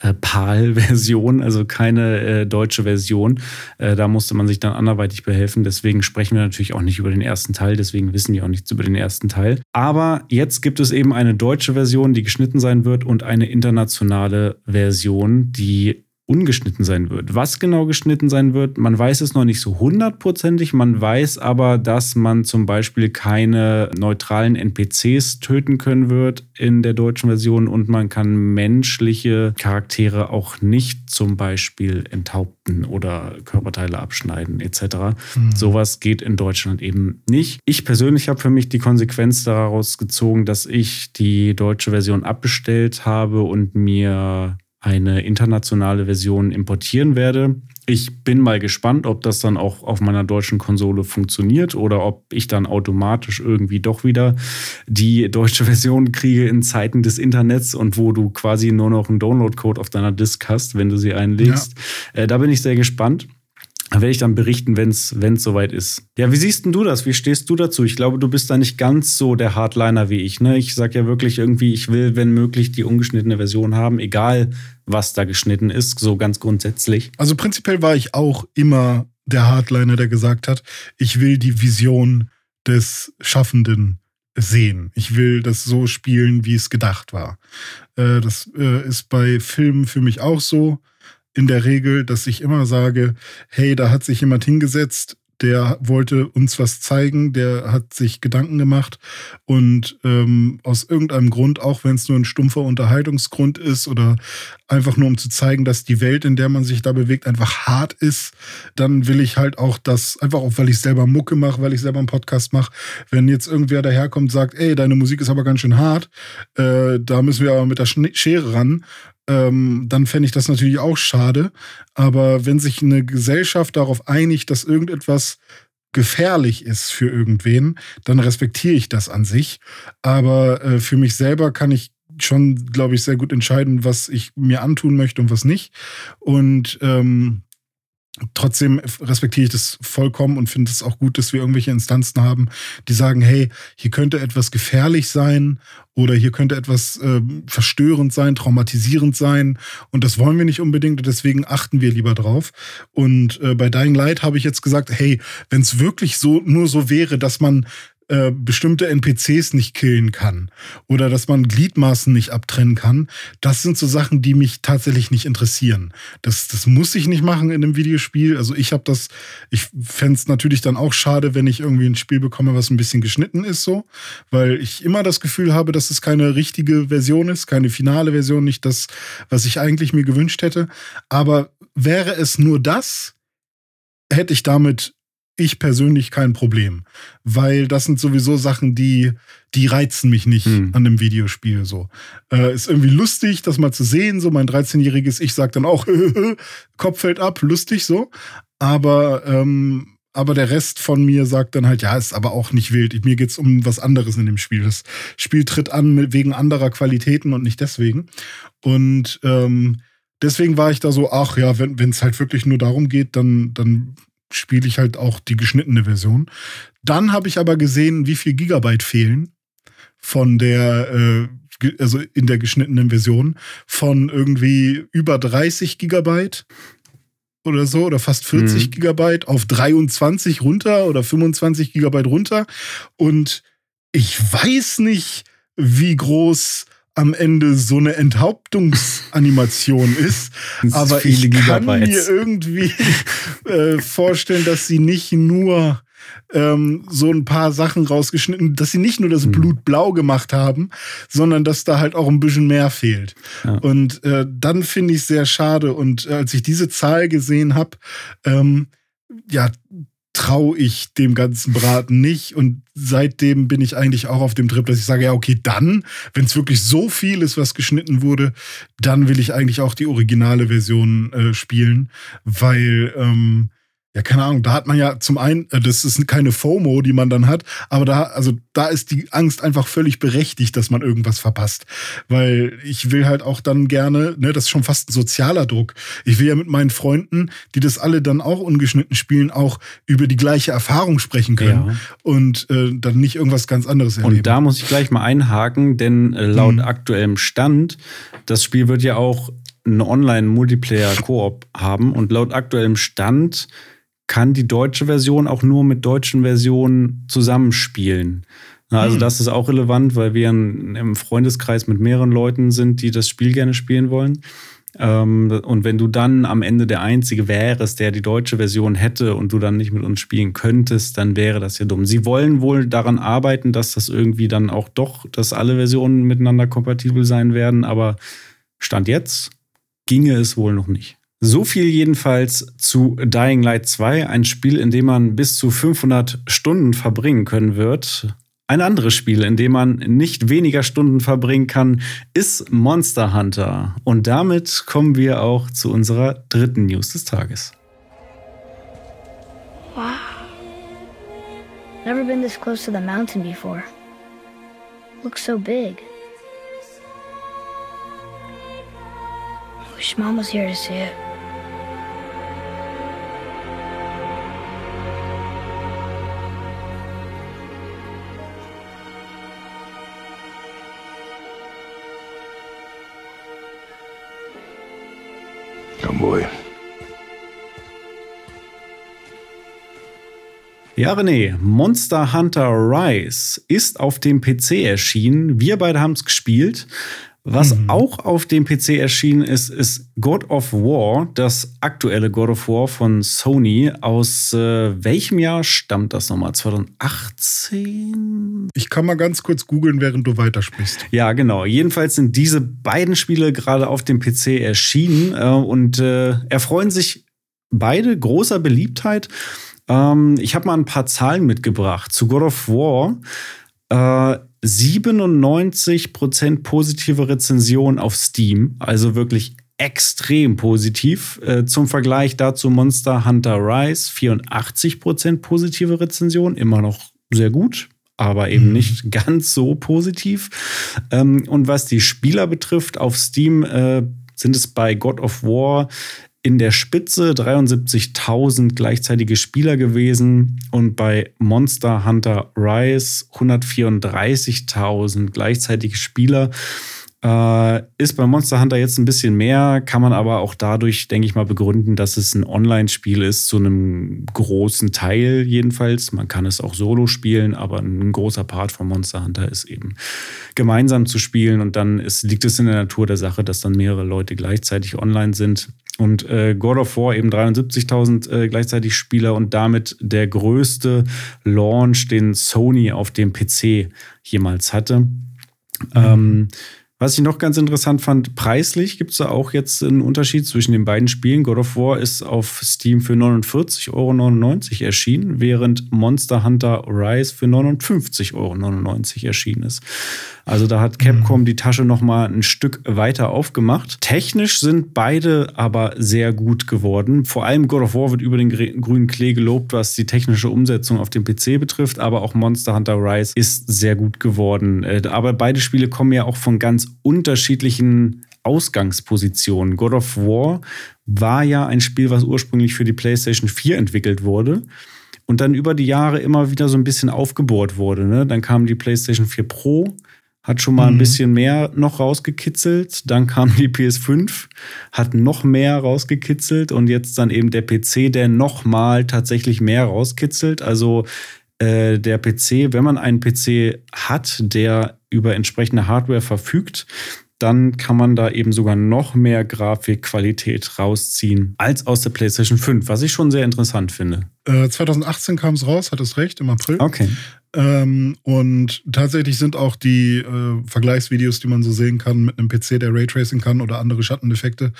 äh, PAL-Version, also keine äh, deutsche Version. Äh, da musste man sich dann anderweitig behelfen. Deswegen sprechen wir natürlich auch nicht über den ersten Teil. Deswegen wissen wir auch nichts über den ersten Teil. Aber jetzt gibt es eben eine deutsche Version, die geschnitten sein wird und eine internationale Version, die ungeschnitten sein wird. Was genau geschnitten sein wird, man weiß es noch nicht so hundertprozentig. Man weiß aber, dass man zum Beispiel keine neutralen NPCs töten können wird in der deutschen Version und man kann menschliche Charaktere auch nicht zum Beispiel enthaupten oder Körperteile abschneiden etc. Mhm. Sowas geht in Deutschland eben nicht. Ich persönlich habe für mich die Konsequenz daraus gezogen, dass ich die deutsche Version abbestellt habe und mir eine internationale Version importieren werde. Ich bin mal gespannt, ob das dann auch auf meiner deutschen Konsole funktioniert oder ob ich dann automatisch irgendwie doch wieder die deutsche <laughs> Version kriege in Zeiten des Internets und wo du quasi nur noch einen Download-Code auf deiner Disk hast, wenn du sie einlegst. Ja. Äh, da bin ich sehr gespannt. Werde ich dann berichten, wenn es soweit ist. Ja, wie siehst denn du das? Wie stehst du dazu? Ich glaube, du bist da nicht ganz so der Hardliner wie ich. Ne? Ich sage ja wirklich irgendwie, ich will, wenn möglich, die ungeschnittene Version haben, egal was da geschnitten ist, so ganz grundsätzlich.
Also prinzipiell war ich auch immer der Hardliner, der gesagt hat, ich will die Vision des Schaffenden sehen. Ich will das so spielen, wie es gedacht war. Äh, das äh, ist bei Filmen für mich auch so in der Regel, dass ich immer sage, hey, da hat sich jemand hingesetzt, der wollte uns was zeigen, der hat sich Gedanken gemacht. Und ähm, aus irgendeinem Grund, auch wenn es nur ein stumpfer Unterhaltungsgrund ist oder einfach nur um zu zeigen, dass die Welt, in der man sich da bewegt, einfach hart ist, dann will ich halt auch das, einfach auch, weil ich selber Mucke mache, weil ich selber einen Podcast mache, wenn jetzt irgendwer daherkommt und sagt, ey, deine Musik ist aber ganz schön hart, äh, da müssen wir aber mit der Schere ran, ähm, dann fände ich das natürlich auch schade. Aber wenn sich eine Gesellschaft darauf einigt, dass irgendetwas gefährlich ist für irgendwen, dann respektiere ich das an sich. Aber äh, für mich selber kann ich schon, glaube ich, sehr gut entscheiden, was ich mir antun möchte und was nicht. Und ähm, Trotzdem respektiere ich das vollkommen und finde es auch gut, dass wir irgendwelche Instanzen haben, die sagen, hey, hier könnte etwas gefährlich sein oder hier könnte etwas äh, verstörend sein, traumatisierend sein und das wollen wir nicht unbedingt und deswegen achten wir lieber drauf. Und äh, bei Dying Light habe ich jetzt gesagt, hey, wenn es wirklich so nur so wäre, dass man äh, bestimmte NPCs nicht killen kann oder dass man Gliedmaßen nicht abtrennen kann, das sind so Sachen, die mich tatsächlich nicht interessieren. Das, das muss ich nicht machen in einem Videospiel. Also ich habe das, ich fände es natürlich dann auch schade, wenn ich irgendwie ein Spiel bekomme, was ein bisschen geschnitten ist, so, weil ich immer das Gefühl habe, dass es keine richtige Version ist, keine finale Version, nicht das, was ich eigentlich mir gewünscht hätte. Aber wäre es nur das, hätte ich damit ich persönlich kein Problem, weil das sind sowieso Sachen, die die reizen mich nicht hm. an einem Videospiel so. Äh, ist irgendwie lustig, das mal zu sehen, so mein 13-jähriges Ich sagt dann auch <laughs> Kopf fällt ab, lustig so, aber ähm, aber der Rest von mir sagt dann halt, ja, ist aber auch nicht wild. Mir geht's um was anderes in dem Spiel. Das Spiel tritt an wegen anderer Qualitäten und nicht deswegen. Und ähm, deswegen war ich da so, ach ja, wenn es halt wirklich nur darum geht, dann, dann spiele ich halt auch die geschnittene Version. Dann habe ich aber gesehen, wie viel Gigabyte fehlen von der, äh, also in der geschnittenen Version, von irgendwie über 30 Gigabyte oder so, oder fast 40 mhm. Gigabyte auf 23 runter oder 25 Gigabyte runter. Und ich weiß nicht, wie groß am Ende so eine Enthauptungsanimation <laughs> ist. aber ich kann mir irgendwie äh, vorstellen, dass sie nicht nur ähm, so ein paar Sachen rausgeschnitten, dass sie nicht nur das mhm. Blut blau gemacht haben, sondern dass da halt auch ein bisschen mehr fehlt. Ja. Und äh, dann finde ich sehr schade. Und äh, als ich diese Zahl gesehen habe, ähm, ja, traue ich dem ganzen Braten nicht. Und seitdem bin ich eigentlich auch auf dem Trip, dass ich sage, ja, okay, dann, wenn es wirklich so viel ist, was geschnitten wurde, dann will ich eigentlich auch die originale Version äh, spielen, weil ähm, ja, keine Ahnung, da hat man ja zum einen, äh, das ist keine FOMO, die man dann hat, aber da, also da ist die Angst einfach völlig berechtigt, dass man irgendwas verpasst. Weil ich will halt auch dann gerne, ne, das ist schon fast ein sozialer Druck. Ich will ja mit meinen Freunden, die das alle dann auch ungeschnitten spielen, auch über die gleiche Erfahrung sprechen können ja. und äh, dann nicht irgendwas ganz anderes
erleben. Und da muss ich gleich mal einhaken, denn äh, laut mhm. aktuellem Stand, das Spiel wird ja auch einen Online-Multiplayer-Koop haben und laut aktuellem Stand kann die deutsche Version auch nur mit deutschen Versionen zusammenspielen. Also hm. das ist auch relevant, weil wir im Freundeskreis mit mehreren Leuten sind, die das Spiel gerne spielen wollen. Ähm, und wenn du dann am Ende der Einzige wärst, der die deutsche Version hätte und du dann nicht mit uns spielen könntest, dann wäre das ja dumm. Sie wollen wohl daran arbeiten, dass das irgendwie dann auch doch, dass alle Versionen miteinander kompatibel sein werden, aber Stand jetzt ginge es wohl noch nicht. So viel jedenfalls zu Dying Light 2, ein Spiel, in dem man bis zu 500 Stunden verbringen können wird. Ein anderes Spiel, in dem man nicht weniger Stunden verbringen kann, ist Monster Hunter. Und damit kommen wir auch zu unserer dritten News des Tages. Wow. Never been this close to the mountain before. Looks so big. Wish mom was here to see it. Boy. Ja, René, Monster Hunter Rise ist auf dem PC erschienen. Wir beide haben es gespielt. Was mhm. auch auf dem PC erschienen ist, ist God of War, das aktuelle God of War von Sony. Aus äh, welchem Jahr stammt das nochmal? 2018?
Ich kann mal ganz kurz googeln, während du weitersprichst.
Ja, genau. Jedenfalls sind diese beiden Spiele gerade auf dem PC erschienen äh, und äh, erfreuen sich beide großer Beliebtheit. Ähm, ich habe mal ein paar Zahlen mitgebracht zu God of War. Äh, 97% positive Rezension auf Steam, also wirklich extrem positiv. Äh, zum Vergleich dazu Monster Hunter Rise 84% positive Rezension, immer noch sehr gut, aber eben mhm. nicht <laughs> ganz so positiv. Ähm, und was die Spieler betrifft, auf Steam äh, sind es bei God of War in der Spitze 73.000 gleichzeitige Spieler gewesen und bei Monster Hunter Rise 134.000 gleichzeitige Spieler. Äh, ist bei Monster Hunter jetzt ein bisschen mehr, kann man aber auch dadurch, denke ich mal, begründen, dass es ein Online-Spiel ist, zu einem großen Teil jedenfalls. Man kann es auch solo spielen, aber ein großer Part von Monster Hunter ist eben gemeinsam zu spielen und dann ist, liegt es in der Natur der Sache, dass dann mehrere Leute gleichzeitig online sind. Und äh, God of War eben 73.000 äh, gleichzeitig Spieler und damit der größte Launch, den Sony auf dem PC jemals hatte. Mhm. Ähm, was ich noch ganz interessant fand, preislich gibt es da auch jetzt einen Unterschied zwischen den beiden Spielen. God of War ist auf Steam für 49,99 Euro erschienen, während Monster Hunter Rise für 59,99 Euro erschienen ist. Also da hat Capcom mhm. die Tasche noch mal ein Stück weiter aufgemacht. Technisch sind beide aber sehr gut geworden. Vor allem God of War wird über den grünen Klee gelobt, was die technische Umsetzung auf dem PC betrifft, aber auch Monster Hunter Rise ist sehr gut geworden. Äh, aber beide Spiele kommen ja auch von ganz unterschiedlichen Ausgangspositionen. God of War war ja ein Spiel, was ursprünglich für die PlayStation 4 entwickelt wurde und dann über die Jahre immer wieder so ein bisschen aufgebohrt wurde. Ne? Dann kam die PlayStation 4 Pro, hat schon mal mhm. ein bisschen mehr noch rausgekitzelt. Dann kam die PS5, hat noch mehr rausgekitzelt und jetzt dann eben der PC, der noch mal tatsächlich mehr rauskitzelt. Also äh, der PC, wenn man einen PC hat, der über entsprechende Hardware verfügt, dann kann man da eben sogar noch mehr Grafikqualität rausziehen als aus der PlayStation 5, was ich schon sehr interessant finde.
Äh, 2018 kam es raus, hat es recht, im April.
Okay.
Ähm, und tatsächlich sind auch die äh, Vergleichsvideos, die man so sehen kann mit einem PC, der Raytracing kann oder andere Schatteneffekte,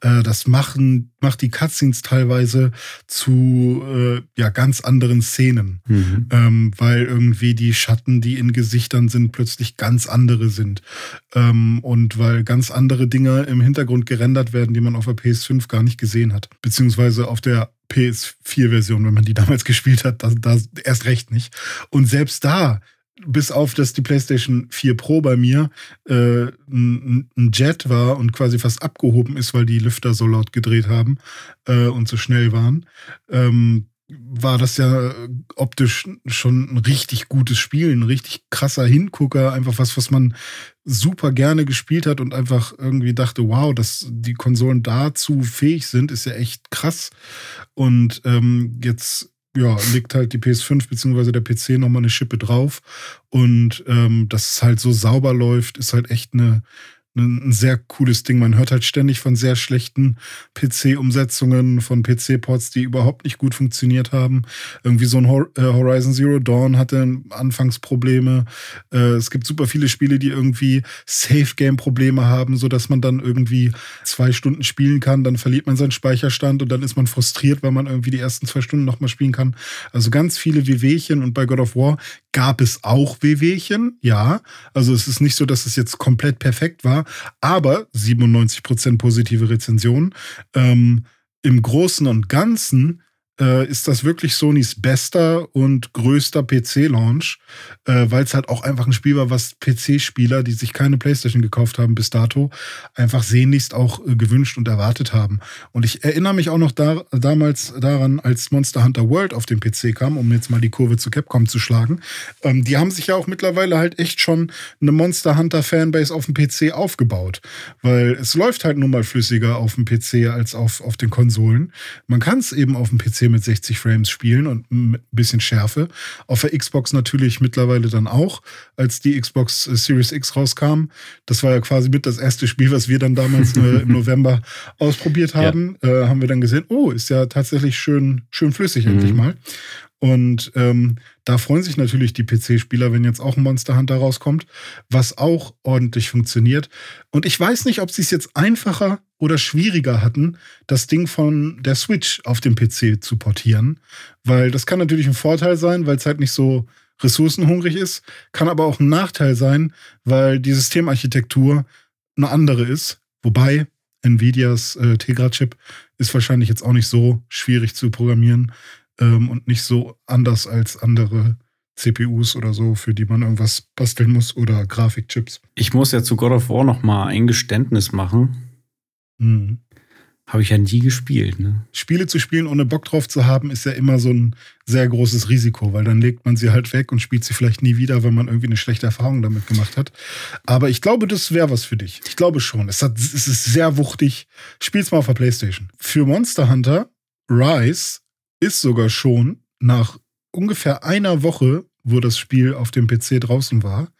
äh, das machen, macht die Cutscenes teilweise zu äh, ja, ganz anderen Szenen. Mhm. Ähm, weil irgendwie die Schatten, die in Gesichtern sind, plötzlich ganz andere sind. Ähm, und weil ganz andere Dinge im Hintergrund gerendert werden, die man auf der PS5 gar nicht gesehen hat. Beziehungsweise auf der PS4-Version, wenn man die damals gespielt hat, da, da erst recht nicht. Und selbst da, bis auf, dass die PlayStation 4 Pro bei mir äh, ein, ein, Jet war und quasi fast abgehoben ist, weil die Lüfter so laut gedreht haben äh, und so schnell waren, ähm, war das ja optisch schon ein richtig gutes Spiel, ein richtig krasser Hingucker, einfach was, was man super gerne gespielt hat und einfach irgendwie dachte, wow, dass die Konsolen dazu fähig sind, ist ja echt krass. Und ähm, jetzt ja, legt halt die PS5 bzw. der PC nochmal eine Schippe drauf. Und ähm, dass es halt so sauber läuft, ist halt echt eine, ein sehr cooles Ding. Man hört halt ständig von sehr schlechten PC-Umsetzungen, von PC-Ports, die überhaupt nicht gut funktioniert haben. Irgendwie so ein äh, Horizon Zero Dawn hatte Anfangsprobleme. Äh, es gibt super viele Spiele, die irgendwie Safe-Game-Probleme haben, sodass man dann irgendwie zwei Stunden spielen kann, dann verliert man seinen Speicherstand und dann ist man frustriert, weil man irgendwie die ersten zwei Stunden nochmal spielen kann. Also ganz viele Wehwehchen und bei God of War gab es auch Wehwehchen, ja. Also es ist nicht so, dass es jetzt komplett perfekt war, aber 97% positive Rezensionen. Ähm, Im Großen und Ganzen äh, ist das wirklich Sonys bester und größter PC-Launch, äh, weil es halt auch einfach ein Spiel war, was PC-Spieler, die sich keine PlayStation gekauft haben bis dato, einfach sehnlichst auch äh, gewünscht und erwartet haben. Und ich erinnere mich auch noch da, damals daran, als Monster Hunter World auf den PC kam, um jetzt mal die Kurve zu Capcom zu schlagen. Ähm, die haben sich ja auch mittlerweile halt echt schon eine Monster Hunter Fanbase auf dem PC aufgebaut, weil es läuft halt nun mal flüssiger auf dem PC als auf, auf den Konsolen. Man kann es eben auf dem PC mit 60 Frames spielen und ein bisschen Schärfe. Auf der Xbox natürlich mittlerweile dann auch, als die Xbox äh, Series X rauskam. Das war ja quasi mit das erste Spiel, was wir dann damals äh, im <laughs> November ausprobiert haben. Ja. Äh, haben wir dann gesehen, oh, ist ja tatsächlich schön, schön flüssig mhm. endlich mal. Und ähm, da freuen sich natürlich die PC-Spieler, wenn jetzt auch ein Monster Hunter rauskommt, was auch ordentlich funktioniert. Und ich weiß nicht, ob sie es jetzt einfacher oder schwieriger hatten, das Ding von der Switch auf dem PC zu portieren. Weil das kann natürlich ein Vorteil sein, weil es halt nicht so ressourcenhungrig ist, kann aber auch ein Nachteil sein, weil die Systemarchitektur eine andere ist. Wobei Nvidias äh, Tegra-Chip ist wahrscheinlich jetzt auch nicht so schwierig zu programmieren ähm, und nicht so anders als andere CPUs oder so, für die man irgendwas basteln muss oder Grafikchips.
Ich muss ja zu God of War noch mal ein Geständnis machen. Mhm. Habe ich ja nie gespielt. Ne?
Spiele zu spielen, ohne Bock drauf zu haben, ist ja immer so ein sehr großes Risiko, weil dann legt man sie halt weg und spielt sie vielleicht nie wieder, weil man irgendwie eine schlechte Erfahrung damit gemacht hat. Aber ich glaube, das wäre was für dich. Ich glaube schon. Es, hat, es ist sehr wuchtig. Spiel's mal auf der Playstation. Für Monster Hunter Rise ist sogar schon nach ungefähr einer Woche, wo das Spiel auf dem PC draußen war,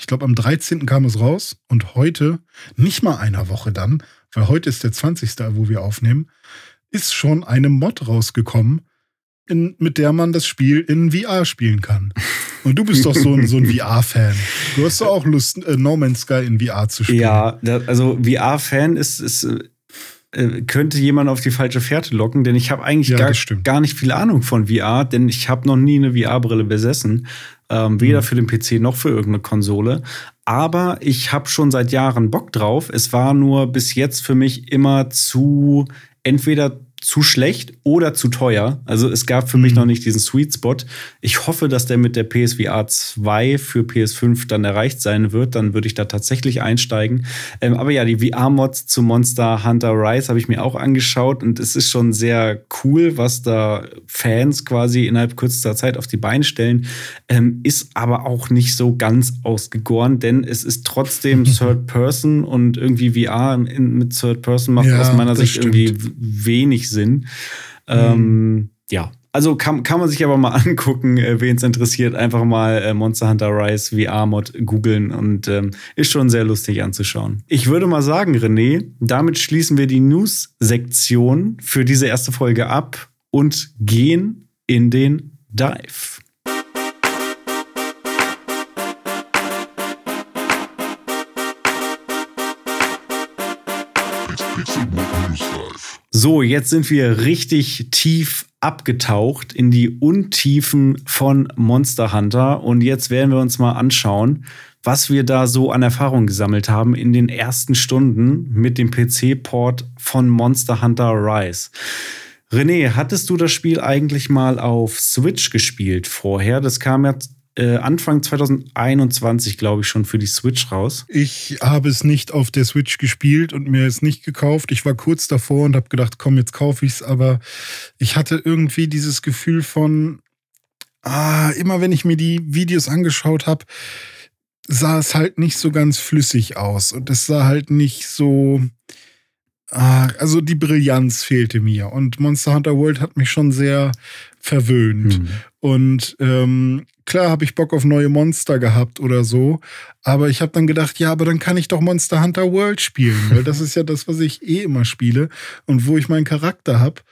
ich glaube am 13. kam es raus und heute, nicht mal einer Woche dann, weil heute ist der 20. wo wir aufnehmen, ist schon eine Mod rausgekommen, in, mit der man das Spiel in VR spielen kann. Und du bist doch so ein, so ein VR-Fan. Du hast doch auch Lust, äh, No Man's Sky in VR zu spielen.
Ja, also VR-Fan ist, ist äh, könnte jemand auf die falsche Fährte locken, denn ich habe eigentlich ja, gar, gar nicht viel Ahnung von VR, denn ich habe noch nie eine VR-Brille besessen, ähm, weder mhm. für den PC noch für irgendeine Konsole. Aber ich habe schon seit Jahren Bock drauf. Es war nur bis jetzt für mich immer zu entweder zu schlecht oder zu teuer. Also es gab für mhm. mich noch nicht diesen Sweet Spot. Ich hoffe, dass der mit der PSVR 2 für PS5 dann erreicht sein wird. Dann würde ich da tatsächlich einsteigen. Ähm, aber ja, die VR-Mods zu Monster Hunter Rise habe ich mir auch angeschaut und es ist schon sehr cool, was da Fans quasi innerhalb kürzester Zeit auf die Beine stellen. Ähm, ist aber auch nicht so ganz ausgegoren, denn es ist trotzdem <laughs> Third Person und irgendwie VR mit Third Person macht ja, aus meiner Sicht stimmt. irgendwie wenig Sinn. Ähm, mhm. ja, Also kann, kann man sich aber mal <laughs> angucken, äh, wen es interessiert. Einfach mal äh, Monster Hunter Rise VR-Mod googeln und ähm, ist schon sehr lustig anzuschauen. Ich würde mal sagen, René, damit schließen wir die News-Sektion für diese erste Folge ab und gehen in den Dive. So, jetzt sind wir richtig tief abgetaucht in die Untiefen von Monster Hunter und jetzt werden wir uns mal anschauen, was wir da so an Erfahrung gesammelt haben in den ersten Stunden mit dem PC-Port von Monster Hunter Rise. René, hattest du das Spiel eigentlich mal auf Switch gespielt vorher? Das kam ja äh, Anfang 2021, glaube ich, schon für die Switch raus.
Ich habe es nicht auf der Switch gespielt und mir es nicht gekauft. Ich war kurz davor und habe gedacht, komm, jetzt kaufe ich es. Aber ich hatte irgendwie dieses Gefühl von, ah, immer wenn ich mir die Videos angeschaut habe, sah es halt nicht so ganz flüssig aus. Und es sah halt nicht so. Ah, also die Brillanz fehlte mir. Und Monster Hunter World hat mich schon sehr verwöhnt. Hm. Und ähm, klar habe ich Bock auf neue Monster gehabt oder so, aber ich habe dann gedacht, ja, aber dann kann ich doch Monster Hunter World spielen, weil das ist ja das, was ich eh immer spiele und wo ich meinen Charakter habe.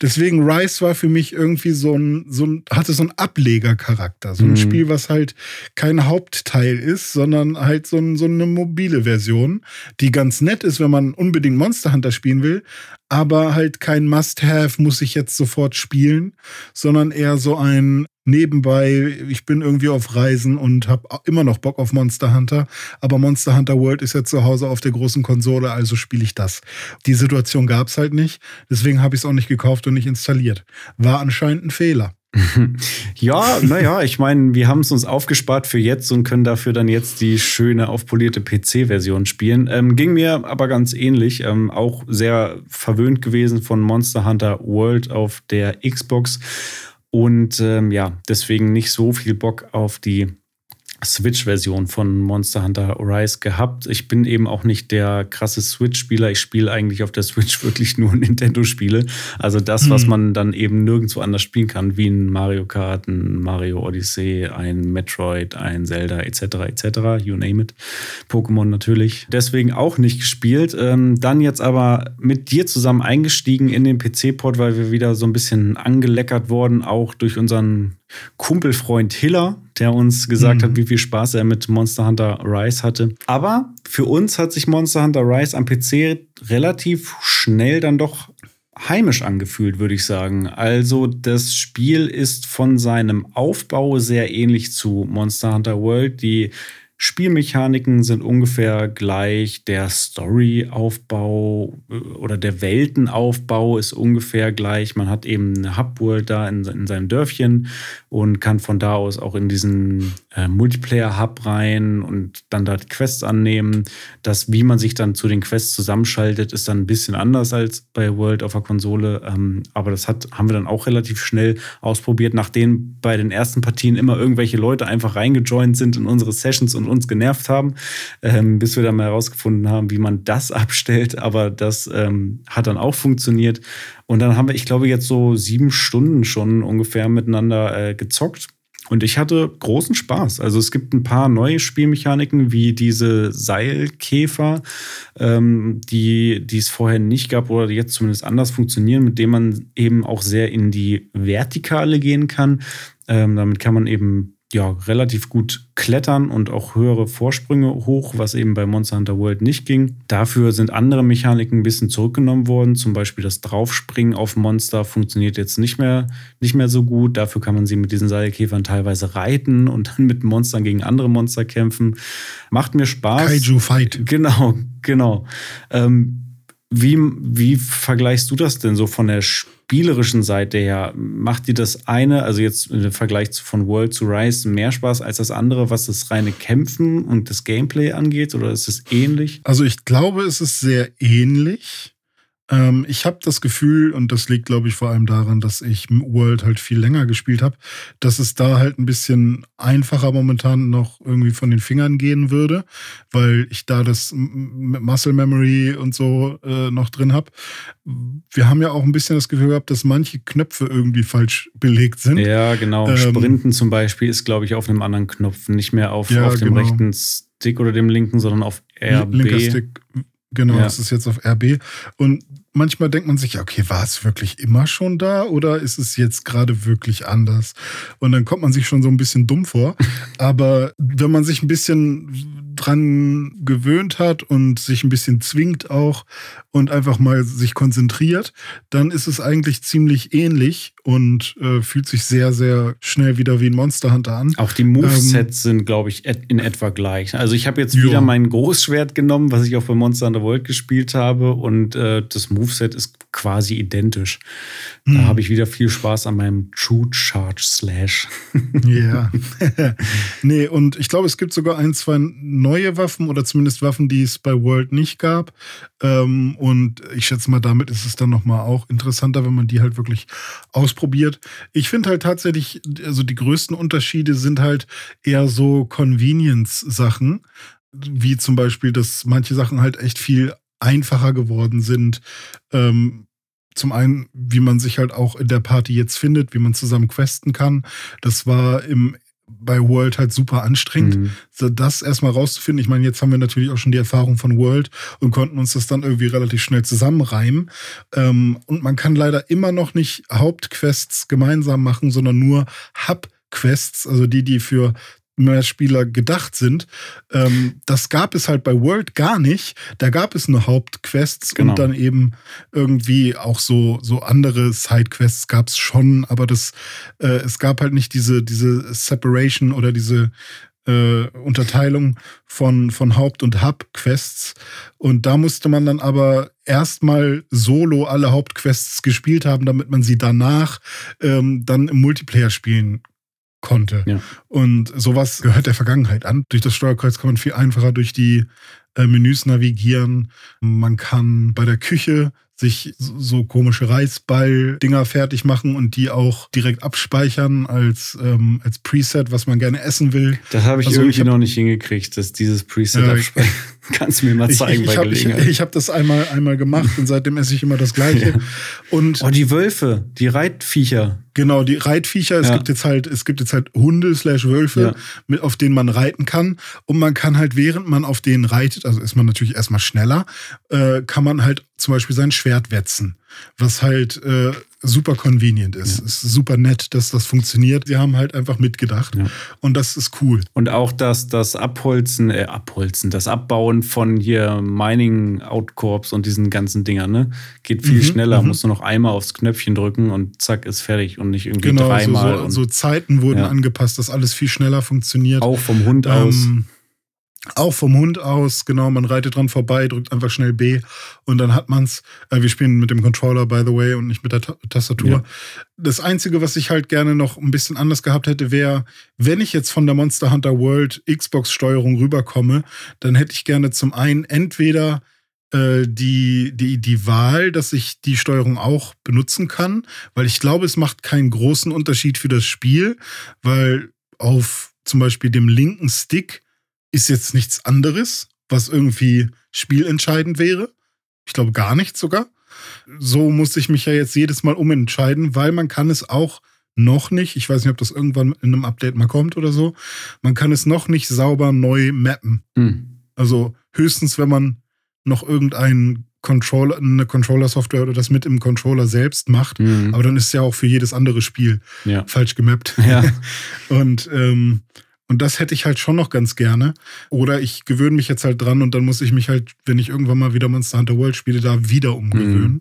Deswegen Rise war für mich irgendwie so ein, so ein hatte so einen Ablegercharakter. So ein mhm. Spiel, was halt kein Hauptteil ist, sondern halt so, ein, so eine mobile Version, die ganz nett ist, wenn man unbedingt Monster Hunter spielen will, aber halt kein Must-Have, muss ich jetzt sofort spielen, sondern eher so ein nebenbei, ich bin irgendwie auf Reisen und habe immer noch Bock auf Monster Hunter, aber Monster Hunter World ist ja zu Hause auf der großen Konsole, also spiele ich das. Die Situation gab es halt nicht, deswegen habe ich es auch nicht gekauft und nicht installiert. War anscheinend ein Fehler. <laughs>
Ja, naja, ich meine, wir haben es uns aufgespart für jetzt und können dafür dann jetzt die schöne, aufpolierte PC-Version spielen. Ähm, ging mir aber ganz ähnlich. Ähm, auch sehr verwöhnt gewesen von Monster Hunter World auf der Xbox. Und ähm, ja, deswegen nicht so viel Bock auf die Switch-Version von Monster Hunter Rise gehabt. Ich bin eben auch nicht der krasse Switch-Spieler. Ich spiele eigentlich auf der Switch <laughs> wirklich nur Nintendo-Spiele. Also das, was hm. man dann eben nirgendwo anders spielen kann, wie ein Mario Kart, ein Mario Odyssey, ein Metroid, ein Zelda etc. etc. You name it. Pokémon natürlich. Deswegen auch nicht gespielt. Ähm, dann jetzt aber mit dir zusammen eingestiegen in den PC-Port, weil wir wieder so ein bisschen angeleckert wurden, auch durch unseren Kumpelfreund Hiller, der uns gesagt mhm. hat, wie viel Spaß er mit Monster Hunter Rise hatte. Aber für uns hat sich Monster Hunter Rise am PC relativ schnell dann doch heimisch angefühlt, würde ich sagen. Also das Spiel ist von seinem Aufbau sehr ähnlich zu Monster Hunter World. Die Spielmechaniken sind ungefähr gleich, der Storyaufbau äh, oder der Weltenaufbau ist ungefähr gleich. Man hat eben eine Hubworld da in, in seinem Dörfchen und kann von da aus auch in diesen äh, Multiplayer-Hub rein und dann da die Quests annehmen. Das, wie man sich dann zu den Quests zusammenschaltet, ist dann ein bisschen anders als bei World auf der Konsole. Ähm, aber das hat, haben wir dann auch relativ schnell ausprobiert, nachdem bei den ersten Partien immer irgendwelche Leute einfach reingejoint sind in unsere Sessions und uns genervt haben, ähm, bis wir dann mal herausgefunden haben, wie man das <laughs> abstellt. Aber das ähm, hat dann auch funktioniert. Und dann haben wir, ich glaube, jetzt so sieben Stunden schon ungefähr miteinander äh, gezockt. Und ich hatte großen Spaß. Also es gibt ein paar neue Spielmechaniken, wie diese Seilkäfer, ähm, die, die es vorher nicht gab oder die jetzt zumindest anders funktionieren, mit denen man eben auch sehr in die Vertikale gehen kann. Ähm, damit kann man eben ja, relativ gut klettern und auch höhere Vorsprünge hoch, was eben bei Monster Hunter World nicht ging. Dafür sind andere Mechaniken ein bisschen zurückgenommen worden. Zum Beispiel das Draufspringen auf Monster funktioniert jetzt nicht mehr, nicht mehr so gut. Dafür kann man sie mit diesen Seilkäfern teilweise reiten und dann mit Monstern gegen andere Monster kämpfen. Macht mir Spaß.
Kaiju Fight.
Genau, genau. Ähm, wie, wie vergleichst du das denn so von der spielerischen Seite her? Macht dir das eine, also jetzt im Vergleich von World to Rise, mehr Spaß als das andere, was das reine Kämpfen und das Gameplay angeht? Oder ist es ähnlich?
Also ich glaube, es ist sehr ähnlich. Ähm, ich habe das Gefühl, und das liegt, glaube ich, vor allem daran, dass ich World halt viel länger gespielt habe, dass es da halt ein bisschen einfacher momentan noch irgendwie von den Fingern gehen würde, weil ich da das Muscle Memory und so äh, noch drin habe. Wir haben ja auch ein bisschen das Gefühl gehabt, dass manche Knöpfe irgendwie falsch belegt sind.
Ja, genau. Ähm, Sprinten zum Beispiel ist, glaube ich, auf einem anderen Knopf, nicht mehr auf, ja, auf dem genau. rechten Stick oder dem linken, sondern auf RB. Linker Stick
Genau, ja. das ist jetzt auf RB. Und manchmal denkt man sich, okay, war es wirklich immer schon da oder ist es jetzt gerade wirklich anders? Und dann kommt man sich schon so ein bisschen dumm vor. <laughs> Aber wenn man sich ein bisschen dran gewöhnt hat und sich ein bisschen zwingt auch und einfach mal sich konzentriert, dann ist es eigentlich ziemlich ähnlich und äh, fühlt sich sehr, sehr schnell wieder wie ein Monster Hunter an.
Auch die Movesets ähm, sind, glaube ich, in etwa gleich. Also ich habe jetzt wieder mein Großschwert genommen, was ich auch bei Monster Hunter World gespielt habe und äh, das Moveset ist quasi identisch. Da hm. habe ich wieder viel Spaß an meinem True Charge Slash.
Ja. <laughs> nee, und ich glaube, es gibt sogar ein, zwei neue Waffen oder zumindest Waffen, die es bei World nicht gab. Ähm, und ich schätze mal, damit ist es dann nochmal auch interessanter, wenn man die halt wirklich ausprobiert. Ich finde halt tatsächlich, also die größten Unterschiede sind halt eher so Convenience-Sachen, wie zum Beispiel, dass manche Sachen halt echt viel einfacher geworden sind. Ähm, zum einen, wie man sich halt auch in der Party jetzt findet, wie man zusammen questen kann. Das war im bei World halt super anstrengend, mhm. so das erstmal rauszufinden. Ich meine, jetzt haben wir natürlich auch schon die Erfahrung von World und konnten uns das dann irgendwie relativ schnell zusammenreimen. Ähm, und man kann leider immer noch nicht Hauptquests gemeinsam machen, sondern nur Hub-Quests, also die, die für mehr Spieler gedacht sind. Ähm, das gab es halt bei World gar nicht. Da gab es nur Hauptquests genau. und dann eben irgendwie auch so, so andere Sidequests gab es schon, aber das, äh, es gab halt nicht diese, diese Separation oder diese äh, Unterteilung von, von Haupt- und Hub-Quests. Und da musste man dann aber erstmal solo alle Hauptquests gespielt haben, damit man sie danach ähm, dann im Multiplayer spielen konnte. Ja. Und sowas gehört der Vergangenheit an. Durch das Steuerkreuz kann man viel einfacher durch die äh, Menüs navigieren. Man kann bei der Küche sich so komische Reisball-Dinger fertig machen und die auch direkt abspeichern als, ähm, als Preset, was man gerne essen will.
Das habe ich also irgendwie ich hab, noch nicht hingekriegt, dass dieses Preset ja, abspeichern. <laughs> Kannst du mir mal zeigen
ich, ich, bei Gelegenheit. Ich, ich habe das einmal, einmal gemacht und seitdem esse ich immer das Gleiche. <laughs> Ja. Und
oh, die Wölfe, die Reitviecher.
Genau, die Reitviecher. Es ja. gibt jetzt halt, es gibt jetzt halt Hunde slash Wölfe, ja. mit, auf denen man reiten kann. Und man kann halt, während man auf denen reitet, also ist man natürlich erstmal schneller, äh, kann man halt zum Beispiel sein Schwert wetzen. Was halt äh, super convenient ist. Ja. Es ist super nett, dass das funktioniert. Sie haben halt einfach mitgedacht. Ja. Und das ist cool.
Und auch das, das Abholzen, äh, Abholzen, das Abbauen von hier Mining Outcorps und diesen ganzen Dingern, ne? Geht viel mhm, schneller. Mhm. Musst du noch einmal aufs Knöpfchen drücken und zack, ist fertig und nicht irgendwie genau, dreimal.
So, so, so Zeiten wurden ja. angepasst, dass alles viel schneller funktioniert.
Auch vom Hund ähm, aus.
Auch vom Hund aus, genau, man reitet dran vorbei, drückt einfach schnell B und dann hat man's. Äh, wir spielen mit dem Controller, by the way, und nicht mit der Ta Tastatur. Ja. Das Einzige, was ich halt gerne noch ein bisschen anders gehabt hätte, wäre, wenn ich jetzt von der Monster Hunter World Xbox-Steuerung rüberkomme, dann hätte ich gerne zum einen entweder äh, die, die, die Wahl, dass ich die Steuerung auch benutzen kann, weil ich glaube, es macht keinen großen Unterschied für das Spiel, weil auf zum Beispiel dem linken Stick ist jetzt nichts anderes, was irgendwie spielentscheidend wäre. Ich glaube gar nichts sogar. So muss ich mich ja jetzt jedes Mal umentscheiden, weil man kann es auch noch nicht, ich weiß nicht, ob das irgendwann in einem Update mal kommt oder so, man kann es noch nicht sauber neu mappen. Hm. Also höchstens, wenn man noch irgendeinen Controller, eine Controller-Software oder das mit im Controller selbst macht. Mhm. Aber dann ist es ja auch für jedes andere Spiel ja. falsch gemappt. Ja. <laughs> Und ähm, und das hätte ich halt schon noch ganz gerne. Oder ich gewöhne mich jetzt halt dran und dann muss ich mich halt, wenn ich irgendwann mal wieder Monster Hunter World spiele, da wieder umgewöhnen. Mhm.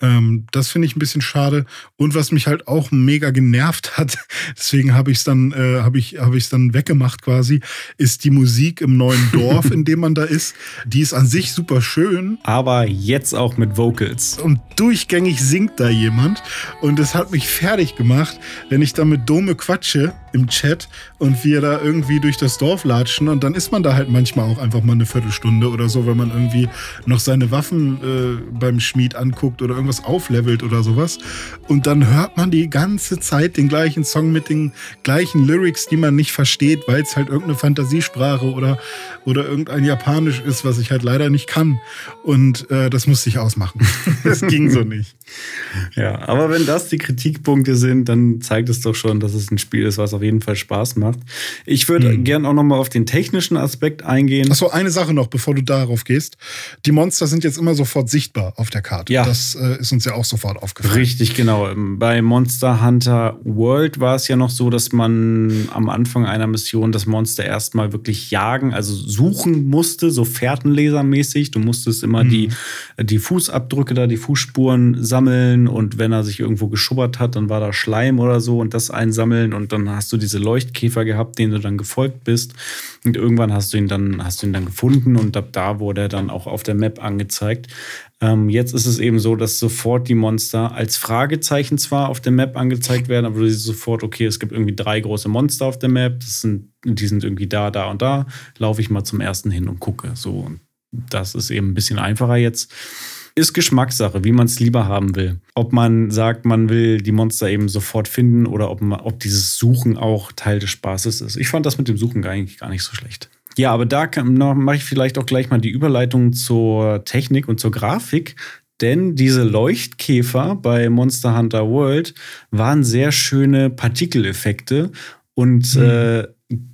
Ähm, das finde ich ein bisschen schade. Und was mich halt auch mega genervt hat, <laughs> deswegen habe ich es dann, äh, habe ich, habe ich es dann weggemacht quasi, ist die Musik im neuen <laughs> Dorf, in dem man da ist. Die ist an sich super schön.
Aber jetzt auch mit Vocals.
Und durchgängig singt da jemand. Und das hat mich fertig gemacht, wenn ich da mit Dome quatsche im Chat und wir da irgendwie durch das Dorf latschen und dann ist man da halt manchmal auch einfach mal eine Viertelstunde oder so, wenn man irgendwie noch seine Waffen äh, beim Schmied anguckt oder irgendwas auflevelt oder sowas. Und dann hört man die ganze Zeit den gleichen Song mit den gleichen Lyrics, die man nicht versteht, weil es halt irgendeine Fantasiesprache oder, oder irgendein Japanisch ist, was ich halt leider nicht kann. Und äh, das musste ich ausmachen. <laughs> das ging so nicht.
Ja, aber wenn das die Kritikpunkte sind, dann zeigt es doch schon, dass es ein Spiel ist, was auf jeden Fall Spaß macht. Ich würde mhm. gern auch noch mal auf den technischen Aspekt eingehen.
Achso, eine Sache noch, bevor du darauf gehst. Die Monster sind jetzt immer sofort sichtbar auf der Karte.
Ja.
Das äh, ist uns ja auch sofort aufgefallen.
Richtig, genau. Bei Monster Hunter World war es ja noch so, dass man am Anfang einer Mission das Monster erstmal wirklich jagen, also suchen musste, so Fährtenlesermäßig. Du musstest immer mhm. die, die Fußabdrücke da, die Fußspuren sammeln und wenn er sich irgendwo geschubbert hat, dann war da Schleim oder so und das einsammeln und dann hast du diese Leuchtkäfer gehabt, denen du dann gefolgt bist und irgendwann hast du ihn dann, hast du ihn dann gefunden und ab da wurde er dann auch auf der Map angezeigt. Ähm, jetzt ist es eben so, dass sofort die Monster als Fragezeichen zwar auf der Map angezeigt werden, aber du siehst sofort, okay, es gibt irgendwie drei große Monster auf der Map, das sind, die sind irgendwie da, da und da, laufe ich mal zum ersten hin und gucke. So, und das ist eben ein bisschen einfacher jetzt. Ist Geschmackssache, wie man es lieber haben will. Ob man sagt, man will die Monster eben sofort finden oder ob, man, ob dieses Suchen auch Teil des Spaßes ist. Ich fand das mit dem Suchen eigentlich gar nicht so schlecht. Ja, aber da mache ich vielleicht auch gleich mal die Überleitung zur Technik und zur Grafik. Denn diese Leuchtkäfer bei Monster Hunter World waren sehr schöne Partikeleffekte und mhm. äh,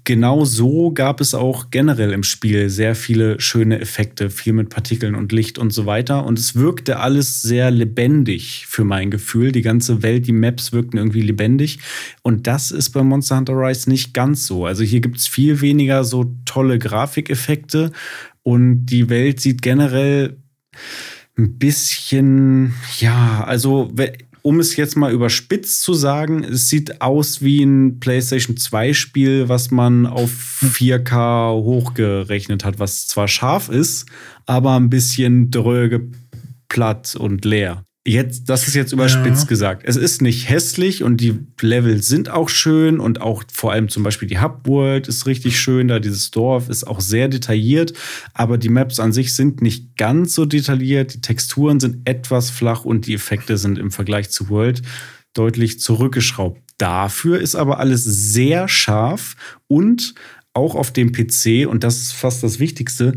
genau so gab es auch generell im Spiel sehr viele schöne Effekte, viel mit Partikeln und Licht und so weiter. Und es wirkte alles sehr lebendig für mein Gefühl. Die ganze Welt, die Maps wirkten irgendwie lebendig. Und das ist bei Monster Hunter Rise nicht ganz so. Also hier gibt es viel weniger so tolle Grafikeffekte und die Welt sieht generell ein bisschen, ja, also um es jetzt mal überspitzt zu sagen, es sieht aus wie ein PlayStation 2 Spiel, was man auf 4K hochgerechnet hat, was zwar scharf ist, aber ein bisschen dröge, platt und leer. Jetzt, das ist jetzt überspitzt ja. gesagt. Es ist nicht hässlich und die Level sind auch schön und auch vor allem zum Beispiel die Hub World ist richtig schön. Da dieses Dorf ist auch sehr detailliert, aber die Maps an sich sind nicht ganz so detailliert. Die Texturen sind etwas flach und die Effekte sind im Vergleich zu World deutlich zurückgeschraubt. Dafür ist aber alles sehr scharf und auch auf dem PC, und das ist fast das Wichtigste,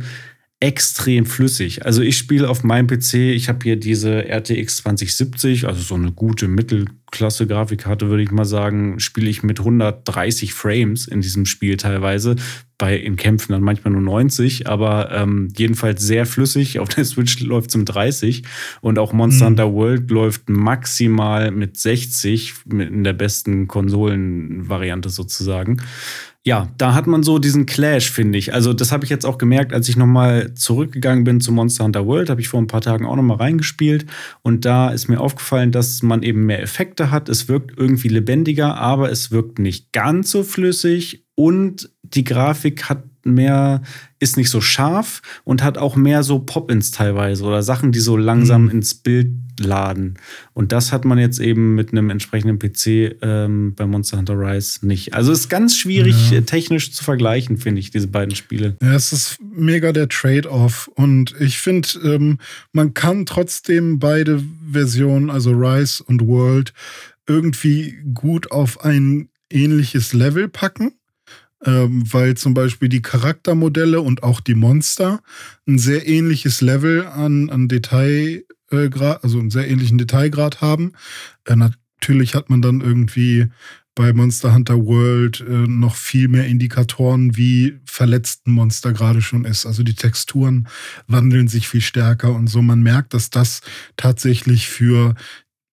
extrem flüssig. Also ich spiele auf meinem PC, ich habe hier diese RTX 2070, also so eine gute Mittelklasse Grafikkarte, würde ich mal sagen, spiele ich mit 130 Frames in diesem Spiel teilweise. Bei in Kämpfen dann manchmal nur 90, aber ähm, jedenfalls sehr flüssig. Auf der Switch läuft es um 30 und auch Monster mhm. Hunter World läuft maximal mit 60 in der besten Konsolenvariante sozusagen ja, da hat man so diesen Clash, finde ich. Also, das habe ich jetzt auch gemerkt, als ich nochmal zurückgegangen bin zu Monster Hunter World, habe ich vor ein paar Tagen auch nochmal reingespielt. Und da ist mir aufgefallen, dass man eben mehr Effekte hat. Es wirkt irgendwie lebendiger, aber es wirkt nicht ganz so flüssig. Und die Grafik hat mehr, ist nicht so scharf und hat auch mehr so Pop-ins teilweise oder Sachen, die so langsam mhm. ins Bild laden. Und das hat man jetzt eben mit einem entsprechenden PC ähm, bei Monster Hunter Rise nicht. Also ist ganz schwierig ja. technisch zu vergleichen, finde ich, diese beiden Spiele.
Ja, es ist mega der Trade-off. Und ich finde, ähm, man kann trotzdem beide Versionen, also Rise und World, irgendwie gut auf ein ähnliches Level packen ähm, weil zum Beispiel die Charaktermodelle und auch die Monster ein sehr ähnliches Level an, an Detailgrad, also einen sehr ähnlichen Detailgrad haben. Äh, natürlich hat man dann irgendwie bei Monster Hunter World äh, noch viel mehr Indikatoren, wie verletzt ein Monster gerade schon ist. Also die Texturen wandeln sich viel stärker und so. Man merkt, dass das tatsächlich für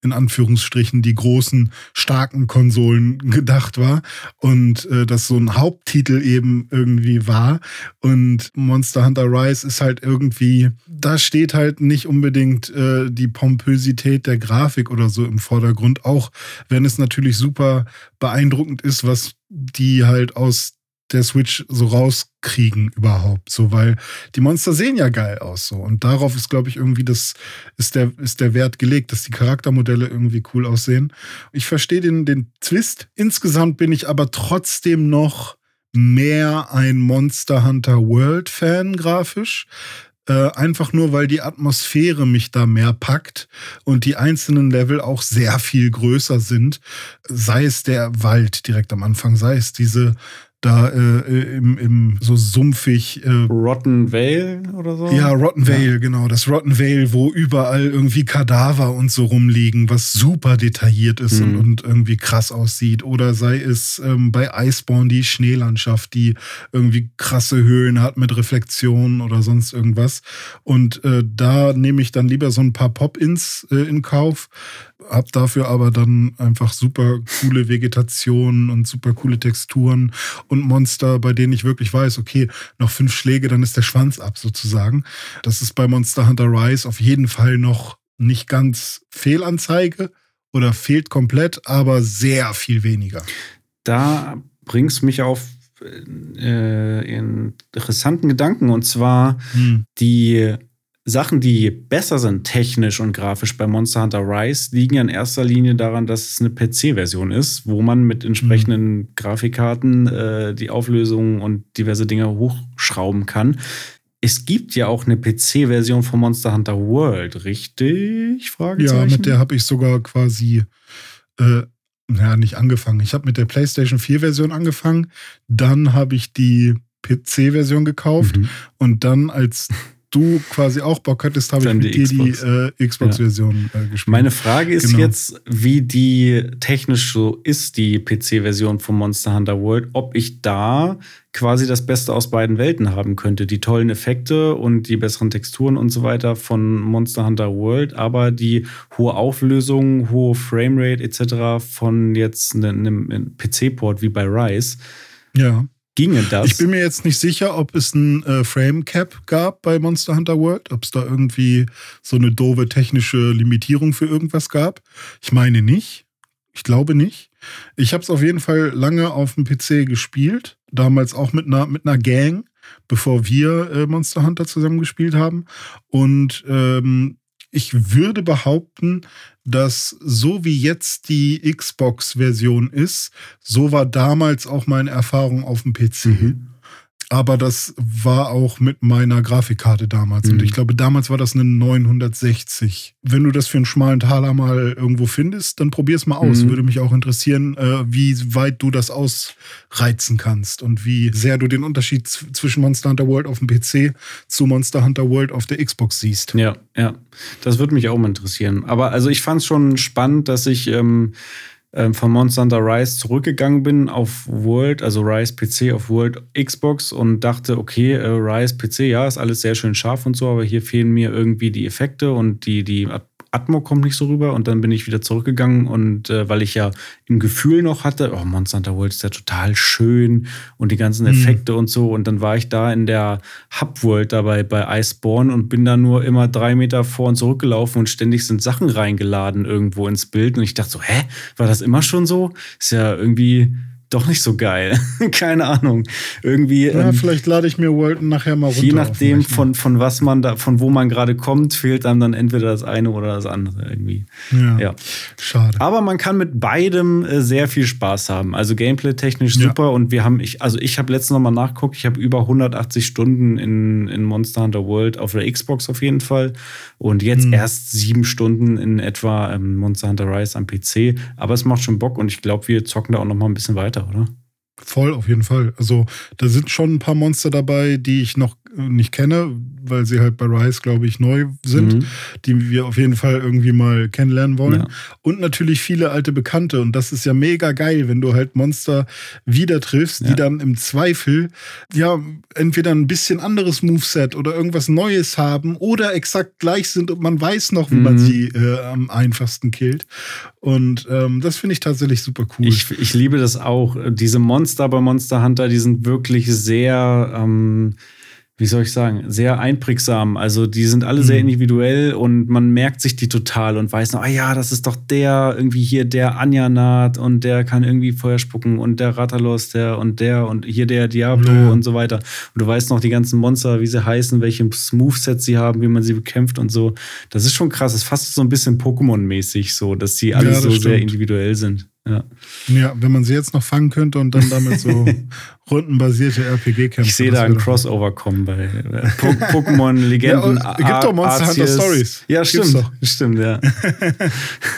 in Anführungsstrichen die großen, starken Konsolen gedacht war und äh, das so ein Haupttitel eben irgendwie war. Und Monster Hunter Rise ist halt irgendwie, da steht halt nicht unbedingt äh, die Pompösität der Grafik oder so im Vordergrund, auch wenn es natürlich super beeindruckend ist, was die halt aus der Switch so rauskriegen überhaupt, so weil die Monster sehen ja geil aus so und darauf ist glaube ich irgendwie das ist der ist der Wert gelegt, dass die Charaktermodelle irgendwie cool aussehen. Ich verstehe den den Twist. Insgesamt bin ich aber trotzdem noch mehr ein Monster Hunter World Fan grafisch. Äh, einfach nur, weil die Atmosphäre mich da mehr packt und die einzelnen Level auch sehr viel größer sind. Sei es der Wald direkt am Anfang, sei es diese da äh, im, im so sumpfig. Äh,
Rotten Vale oder so?
Ja, Rotten Vale, ja. genau. Das Rotten Vale, wo überall irgendwie Kadaver und so rumliegen, was super detailliert ist mhm. und, und, irgendwie krass aussieht. Oder sei es ähm, bei Iceborne die Schneelandschaft, die irgendwie krasse Höhen hat mit Reflexionen oder sonst irgendwas. Und äh, da nehme ich dann lieber so ein paar Pop-Ins äh, in Kauf, hab dafür aber dann einfach super coole Vegetation und super coole Texturen und Monster, bei denen ich wirklich weiß, okay, noch fünf Schläge, dann ist der Schwanz ab sozusagen. Das ist bei Monster Hunter Rise auf jeden Fall noch nicht ganz Fehlanzeige oder fehlt komplett, aber sehr viel weniger.
Da bringst mich auf äh, interessanten Gedanken und zwar hm. die Sachen, die besser sind, technisch und grafisch bei Monster Hunter Rise, liegen ja in erster Linie daran, dass es eine PC-Version ist, wo man mit entsprechenden mhm. Grafikkarten äh, die Auflösung und diverse Dinge hochschrauben kann. Es gibt ja auch eine PC-Version von Monster Hunter World, richtig?
Ja, mit der habe ich sogar quasi, äh, naja, nicht angefangen. Ich habe mit der PlayStation 4-Version angefangen, dann habe ich die PC-Version gekauft mhm. und dann als <laughs> du quasi auch Bock hattest, habe ich mit dir Xbox. die äh, Xbox-Version ja. äh, gespielt.
Meine Frage ist genau. jetzt, wie die technisch so ist, die PC-Version von Monster Hunter World, ob ich da quasi das Beste aus beiden Welten haben könnte. Die tollen Effekte und die besseren Texturen und so weiter von Monster Hunter World, aber die hohe Auflösung, hohe Framerate etc. von jetzt einem PC-Port wie bei Rise.
Ja.
Ginge das?
Ich bin mir jetzt nicht sicher, ob es ein äh, Frame Cap gab bei Monster Hunter World, ob es da irgendwie so eine doofe technische Limitierung für irgendwas gab. Ich meine nicht. Ich glaube nicht. Ich habe es auf jeden Fall lange auf dem PC gespielt, damals auch mit einer mit einer Gang, bevor wir äh, Monster Hunter zusammen gespielt haben. Und ähm, ich würde behaupten, dass so wie jetzt die Xbox-Version ist, so war damals auch meine Erfahrung auf dem PC. Mhm. Aber das war auch mit meiner Grafikkarte damals. Mhm. Und ich glaube, damals war das eine 960. Wenn du das für einen schmalen Taler mal irgendwo findest, dann probier es mal aus. Mhm. Würde mich auch interessieren, äh, wie weit du das ausreizen kannst und wie sehr du den Unterschied zwischen Monster Hunter World auf dem PC zu Monster Hunter World auf der Xbox siehst.
Ja, ja. Das würde mich auch mal interessieren. Aber also ich fand es schon spannend, dass ich. Ähm ähm, von Monster Hunter Rise zurückgegangen bin auf World, also Rise PC auf World Xbox und dachte, okay, äh, Rise PC, ja, ist alles sehr schön scharf und so, aber hier fehlen mir irgendwie die Effekte und die, die Atmo kommt nicht so rüber und dann bin ich wieder zurückgegangen und äh, weil ich ja im Gefühl noch hatte, oh, Monster Hunter World ist ja total schön und die ganzen mhm. Effekte mhm. und so und dann war ich da in der Hub World dabei bei Iceborne und bin da nur immer drei Meter vor und zurück gelaufen und ständig sind Sachen reingeladen irgendwo ins Bild und ich dachte so, hä, war das immer schon so? Ist ja irgendwie doch nicht so geil. <laughs> Keine Ahnung. Irgendwie.
Ja, ähm, vielleicht lade ich mir Walton nachher mal runter.
Je nachdem, von, von was man da, von wo man gerade kommt, fehlt einem dann entweder das eine oder das andere irgendwie.
Ja. ja. Schade.
Aber man kann mit beidem äh, sehr viel Spaß haben. Also Gameplay-technisch super. Ja. Und wir haben, ich, also ich habe letztens nochmal nachgeguckt, ich habe über 180 Stunden in, in Monster Hunter World auf der Xbox auf jeden Fall. Und jetzt mhm. erst sieben Stunden in etwa ähm, Monster Hunter Rise am PC. Aber es macht schon Bock und ich glaube, wir zocken da auch nochmal ein bisschen weiter weiter, oder?
Voll, auf jeden Fall. Also da sind schon ein paar Monster dabei, die ich noch nicht kenne, weil sie halt bei Rise, glaube ich, neu sind, mhm. die wir auf jeden Fall irgendwie mal kennenlernen wollen. Ja. Und natürlich viele alte Bekannte. Und das ist ja mega geil, wenn du halt Monster wieder triffst, ja. die dann im Zweifel ja entweder ein bisschen anderes Moveset oder irgendwas Neues haben oder exakt gleich sind und man weiß noch, wie mhm. man sie äh, am einfachsten killt. Und ähm, das finde ich tatsächlich super cool.
Ich, ich liebe das auch. Diese Monster bei Monster Hunter, die sind wirklich sehr. Ähm wie soll ich sagen, sehr einprägsam. Also die sind alle mhm. sehr individuell und man merkt sich die total und weiß noch, ah ja, das ist doch der, irgendwie hier der Anjanat und der kann irgendwie Feuer spucken und der Ratalos, der und der und hier der Diablo ja. und so weiter. Und du weißt noch die ganzen Monster, wie sie heißen, welche Movesets sie haben, wie man sie bekämpft und so. Das ist schon krass. Das ist fast so ein bisschen Pokémon-mäßig so, dass sie alle ja, so stimmt. sehr individuell sind. Ja.
ja, wenn man sie jetzt noch fangen könnte und dann damit so <laughs> rundenbasierte RPG-Kämpfe.
Ich sehe da ein Crossover kommen bei äh, Pokémon Legenden. <laughs>
Ja, gibt doch Monster Hunter Stories.
Ja, stimmt. Stimmt, ja.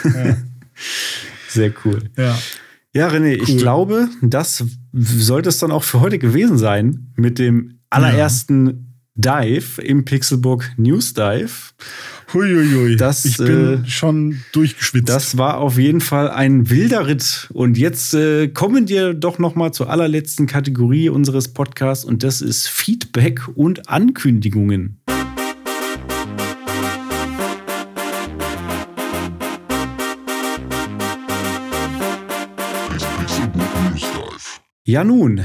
ja. <laughs> Sehr cool.
Ja.
Ja, René, cool. ich glaube, das sollte es dann auch für heute gewesen sein mit dem allerersten ja. Dive im Pixelbook News Dive.
Huiuiui. Das, ich bin äh, schon durchgeschwitzt.
Das war auf jeden Fall ein wilder Ritt. Und jetzt äh, kommen wir doch noch mal zur allerletzten Kategorie unseres Podcasts und das ist Feedback und Ankündigungen. Ja nun,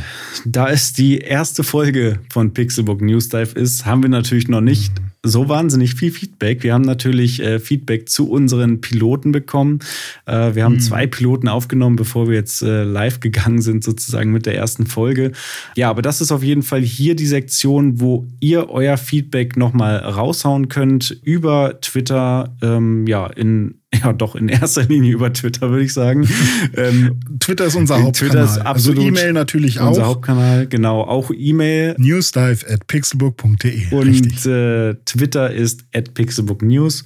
da es die erste Folge von Pixelbook News Dive ist, haben wir natürlich noch nicht so wahnsinnig viel Feedback. Wir haben natürlich äh, Feedback zu unseren Piloten bekommen. Äh, wir haben mhm. zwei Piloten aufgenommen, bevor wir jetzt äh, live gegangen sind, sozusagen mit der ersten Folge. Ja, aber das ist auf jeden Fall hier die Sektion, wo ihr euer Feedback nochmal raushauen könnt über Twitter, ähm, ja, in <laughs> ja, doch in erster Linie über Twitter, würde ich sagen. <laughs>
ähm, Twitter ist unser Hauptkanal. Twitter ist also absolut also E-Mail natürlich
auch. Unser Hauptkanal, genau. Auch E-Mail.
Newsdive at pixelbook.de.
Und äh, Twitter ist at pixelbooknews.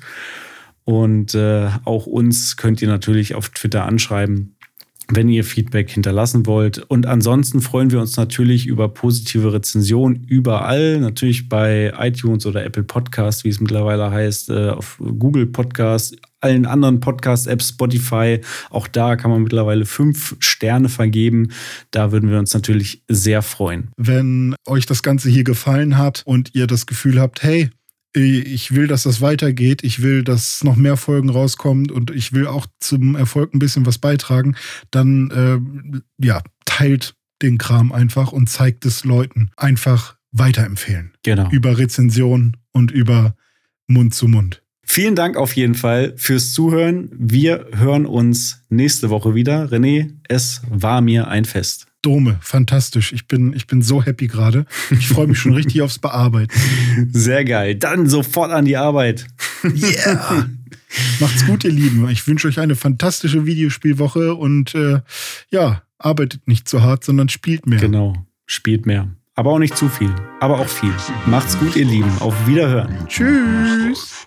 Und äh, auch uns könnt ihr natürlich auf Twitter anschreiben wenn ihr Feedback hinterlassen wollt. Und ansonsten freuen wir uns natürlich über positive Rezensionen überall, natürlich bei iTunes oder Apple Podcast, wie es mittlerweile heißt, äh, auf Google Podcast, allen anderen Podcast-Apps, Spotify. Auch da kann man mittlerweile fünf Sterne vergeben. Da würden wir uns natürlich sehr freuen.
Wenn euch das Ganze hier gefallen hat und ihr das Gefühl habt, hey, ich will, dass das weitergeht. Ich will, dass noch mehr Folgen rauskommen und ich will auch zum Erfolg ein bisschen was beitragen. Dann, äh, ja, teilt den Kram einfach und zeigt es Leuten. Einfach weiterempfehlen.
Genau.
Über Rezension und über Mund zu Mund.
Vielen Dank auf jeden Fall fürs Zuhören. Wir hören uns nächste Woche wieder. René, es war mir ein Fest.
Dome, fantastisch. Ich bin, ich bin so happy gerade. Ich freue mich schon richtig aufs Bearbeiten.
Sehr geil. Dann sofort an die Arbeit.
Yeah! Macht's gut, ihr Lieben. Ich wünsche euch eine fantastische Videospielwoche und äh, ja, arbeitet nicht zu hart, sondern spielt mehr.
Genau, spielt mehr. Aber auch nicht zu viel, aber auch viel. Macht's gut, ihr Lieben. Auf Wiederhören.
Tschüss.